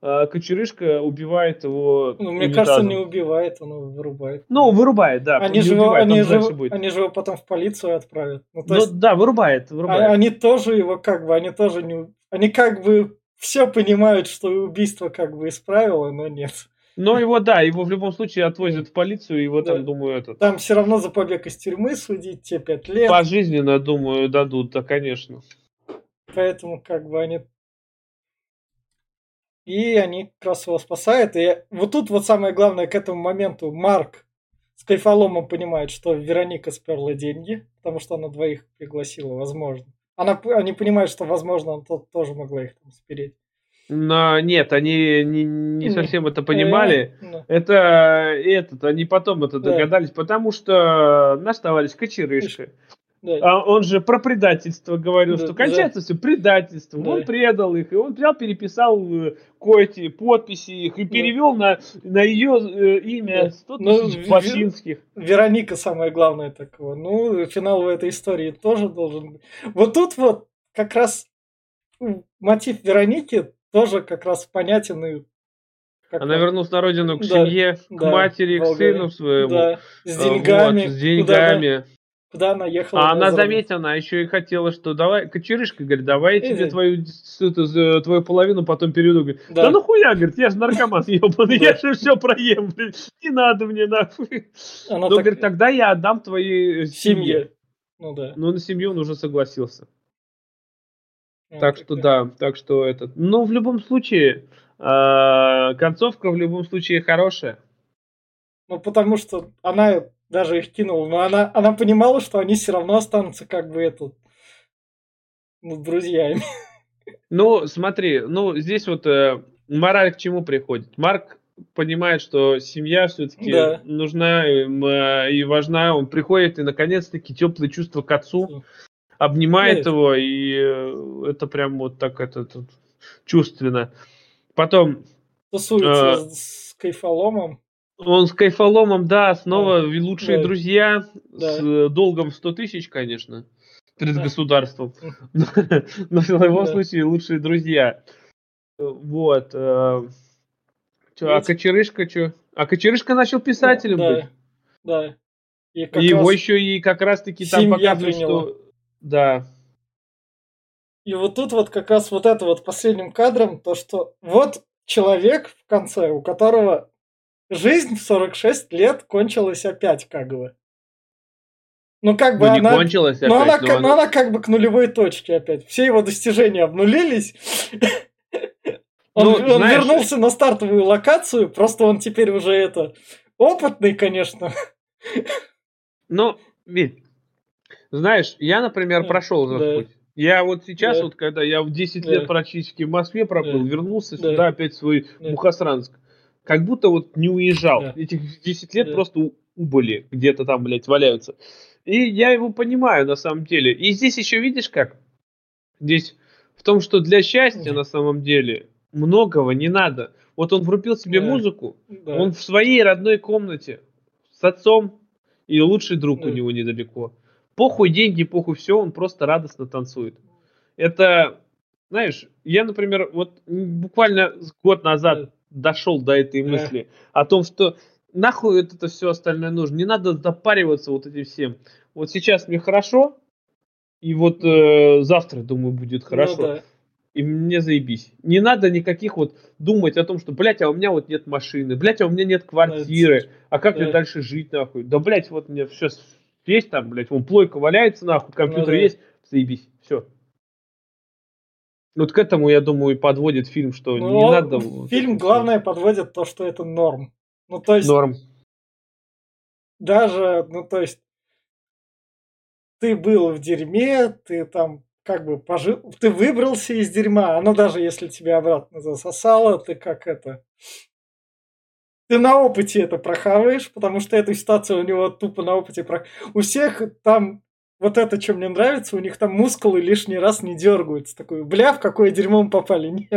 э, Кочерышка убивает его. Ну, мне унитазом. кажется, не убивает, он вырубает. Ну, вырубает, да. Они, же, убивает, они, же, они же его потом в полицию отправят. Ну, то ну, есть, да, вырубает, вырубает. А, они тоже его как бы, они тоже не... Они как бы все понимают, что убийство как бы исправило, но нет. Но его, да, его в любом случае отвозят в полицию, его да. там, думаю, это... Там все равно за побег из тюрьмы судить те пять лет. Пожизненно, думаю, дадут, да, конечно. Поэтому как бы они... И они как раз его спасают. И вот тут вот самое главное к этому моменту Марк с кайфоломом понимает, что Вероника сперла деньги, потому что она двоих пригласила, возможно. Она, они понимают, что, возможно, она тоже могла их там спереть. Но нет, они не, не совсем это понимали. Э, ну, Это этот, они потом это Да. догадались, потому что наш товарищ Кочерышка, да. а он же про предательство говорил, Да, что да. кончается все предательством. Да. Он предал их, и он взял, переписал э, кое-те подписи их и Да. перевел на, на ее имя Да. 100 Ну, тысяч ви- башинских. Вероника самое главное такого. Ну, финал в этой истории тоже должен быть. Вот тут вот как раз мотив Вероники тоже как раз понятен и как Она вернулась на родину к Да, семье, к да, матери, к сыну своему. да, с А, деньгами, вот, с деньгами. Куда она ехала. А на она, заметь, она еще и хотела, что давай, кочерышка, говорит, давай я тебе твою, эту, твою половину потом перейду. Говорит, да. Да. ну хуя, говорит, я [laughs] же наркоман ебаный, я же все проем, блин, не надо мне нахуй. Она Ну, так- говорит, тогда я отдам твоей семье. семье. Ну да. Ну, на семью он уже согласился. Вот Так что да, так что этот. Ну, в любом случае, а, концовка в любом случае хорошая. Ну, потому что она даже их кинула, но она, она понимала, что они все равно останутся как бы это, ну, друзьями. Ну, смотри, ну, здесь вот э, мораль к чему приходит? Марк понимает, что семья все-таки Да. нужна им, э, и важна. Он приходит и, наконец-таки, теплые чувства к отцу, обнимает его, и э, это прям вот так это, тут чувственно. Потом Тусуется А. с кайфоломом. Он с кайфоломом, да, снова лучшие Да. друзья, Да. с э, долгом в 100 тысяч, конечно, перед Да. государством. Но в Да. случае лучшие друзья. Э, Вот. э, а Кочерышка что? А Кочерышка начал писателем да, быть. Да. И его еще и как раз-таки там показывают, что... Да. И вот тут вот как раз вот это вот последним кадром, то, что вот человек в конце, у которого жизнь в 46 лет кончилась опять как бы. Ну как бы Ну, не она... но она, опять, но она- но она как бы к нулевой точке опять. Все его достижения обнулились. [laughs] Он, Ну, он знаешь- вернулся на стартовую локацию, просто он теперь уже это опытный, конечно. [laughs] Ну, Вить, знаешь, я, например, Да, прошел этот да. путь. Я вот сейчас, Да. вот когда я в 10 Да. лет практически в Москве пробыл, Да. вернулся Да. сюда опять в свой Да. Мухосранск, как будто вот не уезжал. Да. Этих 10 лет Да. просто у- убыли, где-то там, блядь, валяются. И я его понимаю на самом деле. И здесь еще видишь как? Здесь в том, что для счастья Да. на самом деле многого не надо. Вот он врубил себе Да. музыку, Да. он в своей родной комнате с отцом, и лучший друг у Да. него недалеко. Похуй деньги, похуй все, он просто радостно танцует. Это, знаешь, я, например, вот буквально год назад дошел до этой мысли о том, что нахуй это все остальное нужно. Не надо запариваться вот этим всем. Вот сейчас мне хорошо, и вот э, завтра, думаю, будет хорошо. Ну да. И мне заебись. Не надо никаких вот думать о том, что, блядь, а у меня вот нет машины, блядь, а у меня нет квартиры, а как мне Да. дальше жить, нахуй? Да, блядь, вот мне сейчас есть там, блядь, вон плойка валяется, нахуй, компьютер Ну да. есть, заебись, все. Вот к этому, я думаю, и подводит фильм, что Ну, не надо... вот Фильм главное подводит то, что это норм. Ну, то есть, Норм. даже, ну, то есть, ты был в дерьме, ты там как бы пожил, ты выбрался из дерьма, оно даже если тебя обратно засосало, ты как это... Ты на опыте это прохаваешь, потому что эту ситуацию у него тупо на опыте про... У всех там вот это, что мне нравится, у них там мускулы лишний раз не дергаются. Такой, бля, в какое дерьмо мы попали. [laughs] Не,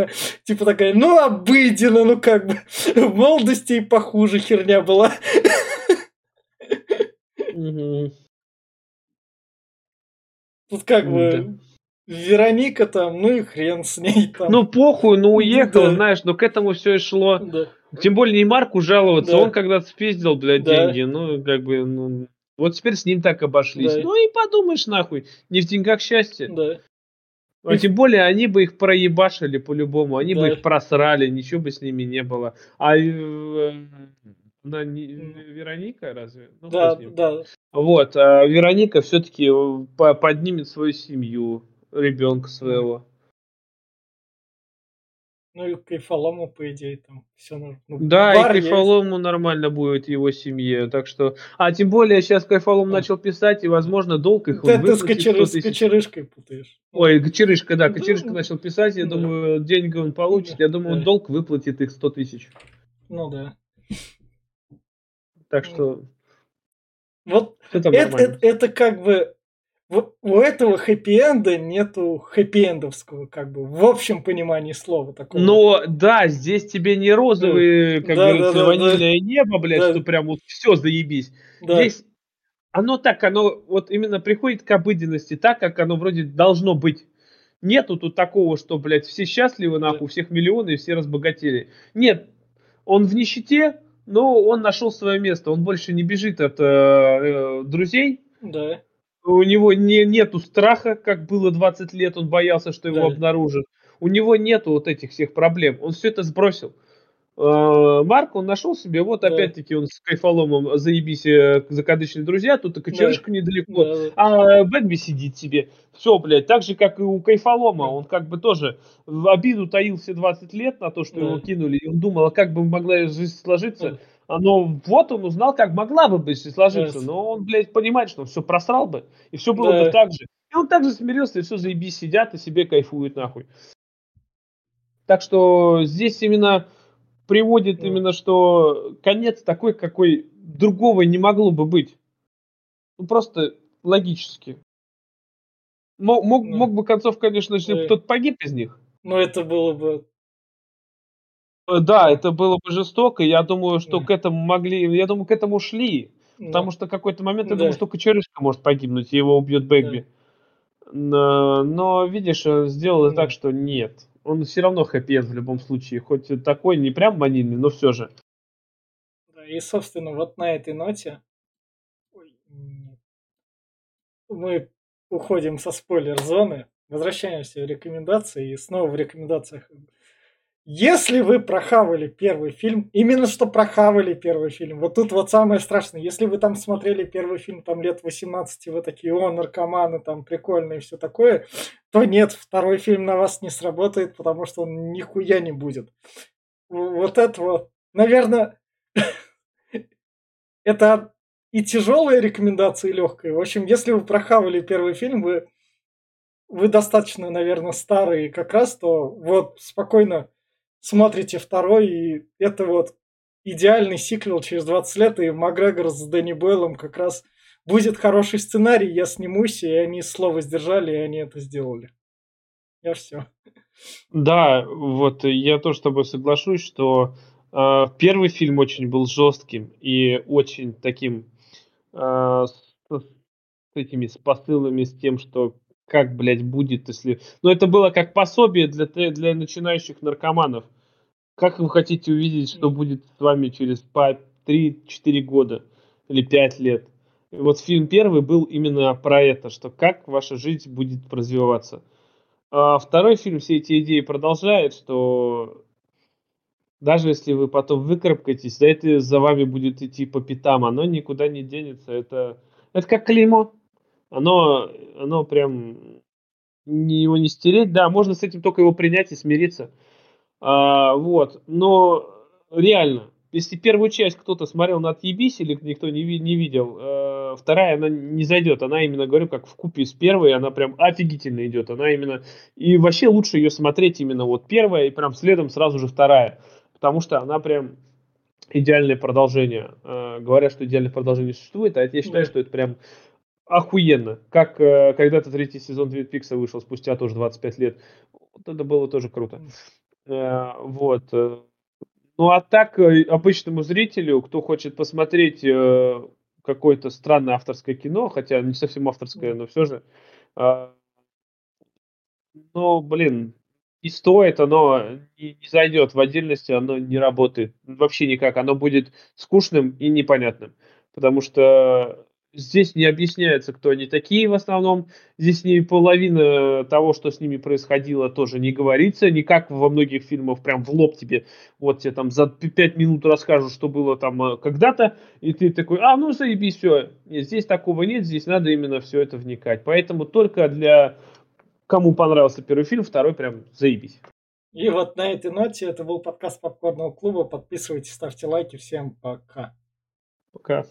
типа такая, ну, обыденно, ну, как бы, в молодости и похуже херня была. Мгм. Тут как бы Вероника там, ну и хрен с ней там. Ну, похуй, ну, уехал, Да. знаешь, но к этому все и шло. да. Тем более не Марку жаловаться, Да. он когда-то спиздил, блядь, Да. деньги, ну, как бы, ну, вот теперь с ним так обошлись. Да. Ну и подумаешь, нахуй, не в деньгах счастье. Да. А тем более они бы их проебашили по-любому, они бы Да. их просрали, ничего бы с ними не было. А э, она не- Вероника разве? Ну, Да, да. Вот, а Вероника все-таки поднимет свою семью, ребенка своего. Ну и кайфолому, по идее, там все нужно. Ну, да, и кайфолому есть. нормально будет его семье. Так что. А тем более сейчас кайфолом да. начал писать, и, возможно, долг их да, ты с, кочеры, с кочерышкой путаешь. Ой, кочерышка, да, кочерышка да. начал писать. Я да. думаю, деньги он получит. Да. Я думаю, да. долг выплатит их 100 тысяч. Ну да. Так что. Вот это, это, это как бы у этого хэппи-энда нету хэппи-эндовского, как бы, в общем понимании слова такого. Но, да, здесь тебе не розовые, как да, говорится, да, ванильное да. небо, блядь, да. что прям вот все заебись. Да. Здесь оно так, оно вот именно приходит к обыденности, так, как оно вроде должно быть. Нету тут такого, что, блядь, все счастливы, нахуй, да. у всех миллионы и все разбогатели. Нет, он в нищете, но он нашел свое место. Он больше не бежит от э, э, друзей. Да у него не, нету страха, как было 20 лет, он боялся, что его да. обнаружат. У него нету вот этих всех проблем. Он все это сбросил. А, Марк, он нашел себе, вот да. опять-таки он с кайфоломом заебись э, закадычные друзья, тут и кочерышка да. недалеко, да, да. а Бэгби сидит себе. Все, блядь, так же, как и у кайфолома, он как бы тоже в обиду таил все 20 лет на то, что да. его кинули, и он думал, а как бы могла жизнь сложиться, да оно вот он узнал, как могла бы быть сложиться, yes. но он, блядь, понимает, что он все просрал бы, и все было да. бы так же. И он также смирился, и все заебись сидят и себе кайфуют нахуй. Так что здесь именно приводит mm. именно, что конец такой, какой другого не могло бы быть. Ну просто логически. Мог, мог, mm. мог бы концов, конечно, если mm. кто-то погиб из них. Но это было бы Э, да, это было бы жестоко. Я думаю, что к этому могли, я думаю, к этому шли. Потому что в какой-то момент я думаю, что Кочерышка может погибнуть, и его убьет Бэгби. Но, но, видишь, сделал так, что нет. Он все равно хэппи в любом случае. Хоть такой не прям ванильный, но все же. Да, и, собственно, вот на этой ноте мы уходим со спойлер-зоны, возвращаемся в рекомендации, и снова в рекомендациях если вы прохавали первый фильм, именно что прохавали первый фильм, вот тут вот самое страшное, если вы там смотрели первый фильм там лет 18, вы такие, о, наркоманы, там прикольные и все такое, то нет, второй фильм на вас не сработает, потому что он нихуя не будет. Вот это вот, наверное, [laughs] это и тяжелая рекомендация, и легкая. В общем, если вы прохавали первый фильм, вы, вы достаточно, наверное, старые как раз, то вот спокойно смотрите второй, и это вот идеальный сиквел через 20 лет, и Макгрегор с Дэнни Бойлом как раз будет хороший сценарий, я снимусь, и они слово сдержали, и они это сделали. Я все. Да, вот я тоже с тобой соглашусь, что э, первый фильм очень был жестким и очень таким э, с, с этими с посылами, с тем, что как, блядь, будет, если... Но это было как пособие для, для начинающих наркоманов. Как вы хотите увидеть, что будет с вами через 3-4 года или 5 лет? И вот фильм первый был именно про это, что как ваша жизнь будет развиваться. А второй фильм все эти идеи продолжает, что даже если вы потом выкарабкаетесь, за это за вами будет идти по пятам, оно никуда не денется. Это, это как клеймо. Оно, оно прям его не стереть. Да, можно с этим только его принять и смириться. А, вот, но реально, если первую часть кто-то смотрел на отъебись или никто не, не видел, э, вторая она не зайдет. Она именно, говорю, как в купе с первой, она прям офигительно идет. Она именно... И вообще лучше ее смотреть именно вот первая и прям следом сразу же вторая. Потому что она прям идеальное продолжение. Э, говорят, что идеальное продолжение существует, а я считаю, что это прям охуенно. Как э, когда-то третий сезон Твин Пикса вышел спустя тоже 25 лет. Вот это было тоже круто. Э, вот. Э. Ну а так э, обычному зрителю, кто хочет посмотреть какое-то странное авторское кино, хотя не совсем авторское, но все же, ну, блин, и стоит, оно не, не зайдет в отдельности, оно не работает вообще никак, оно будет скучным и непонятным, потому что Здесь не объясняется, кто они такие в основном. Здесь не половина того, что с ними происходило, тоже не говорится. Не как во многих фильмах, прям в лоб тебе, вот тебе там за пять минут расскажут, что было там э, когда-то, и ты такой, а, ну заебись, все. Нет, здесь такого нет, здесь надо именно все это вникать. Поэтому только для кому понравился первый фильм, второй прям заебись. И вот на этой ноте это был подкаст Попкорного клуба. Подписывайтесь, ставьте лайки. Всем пока. Пока.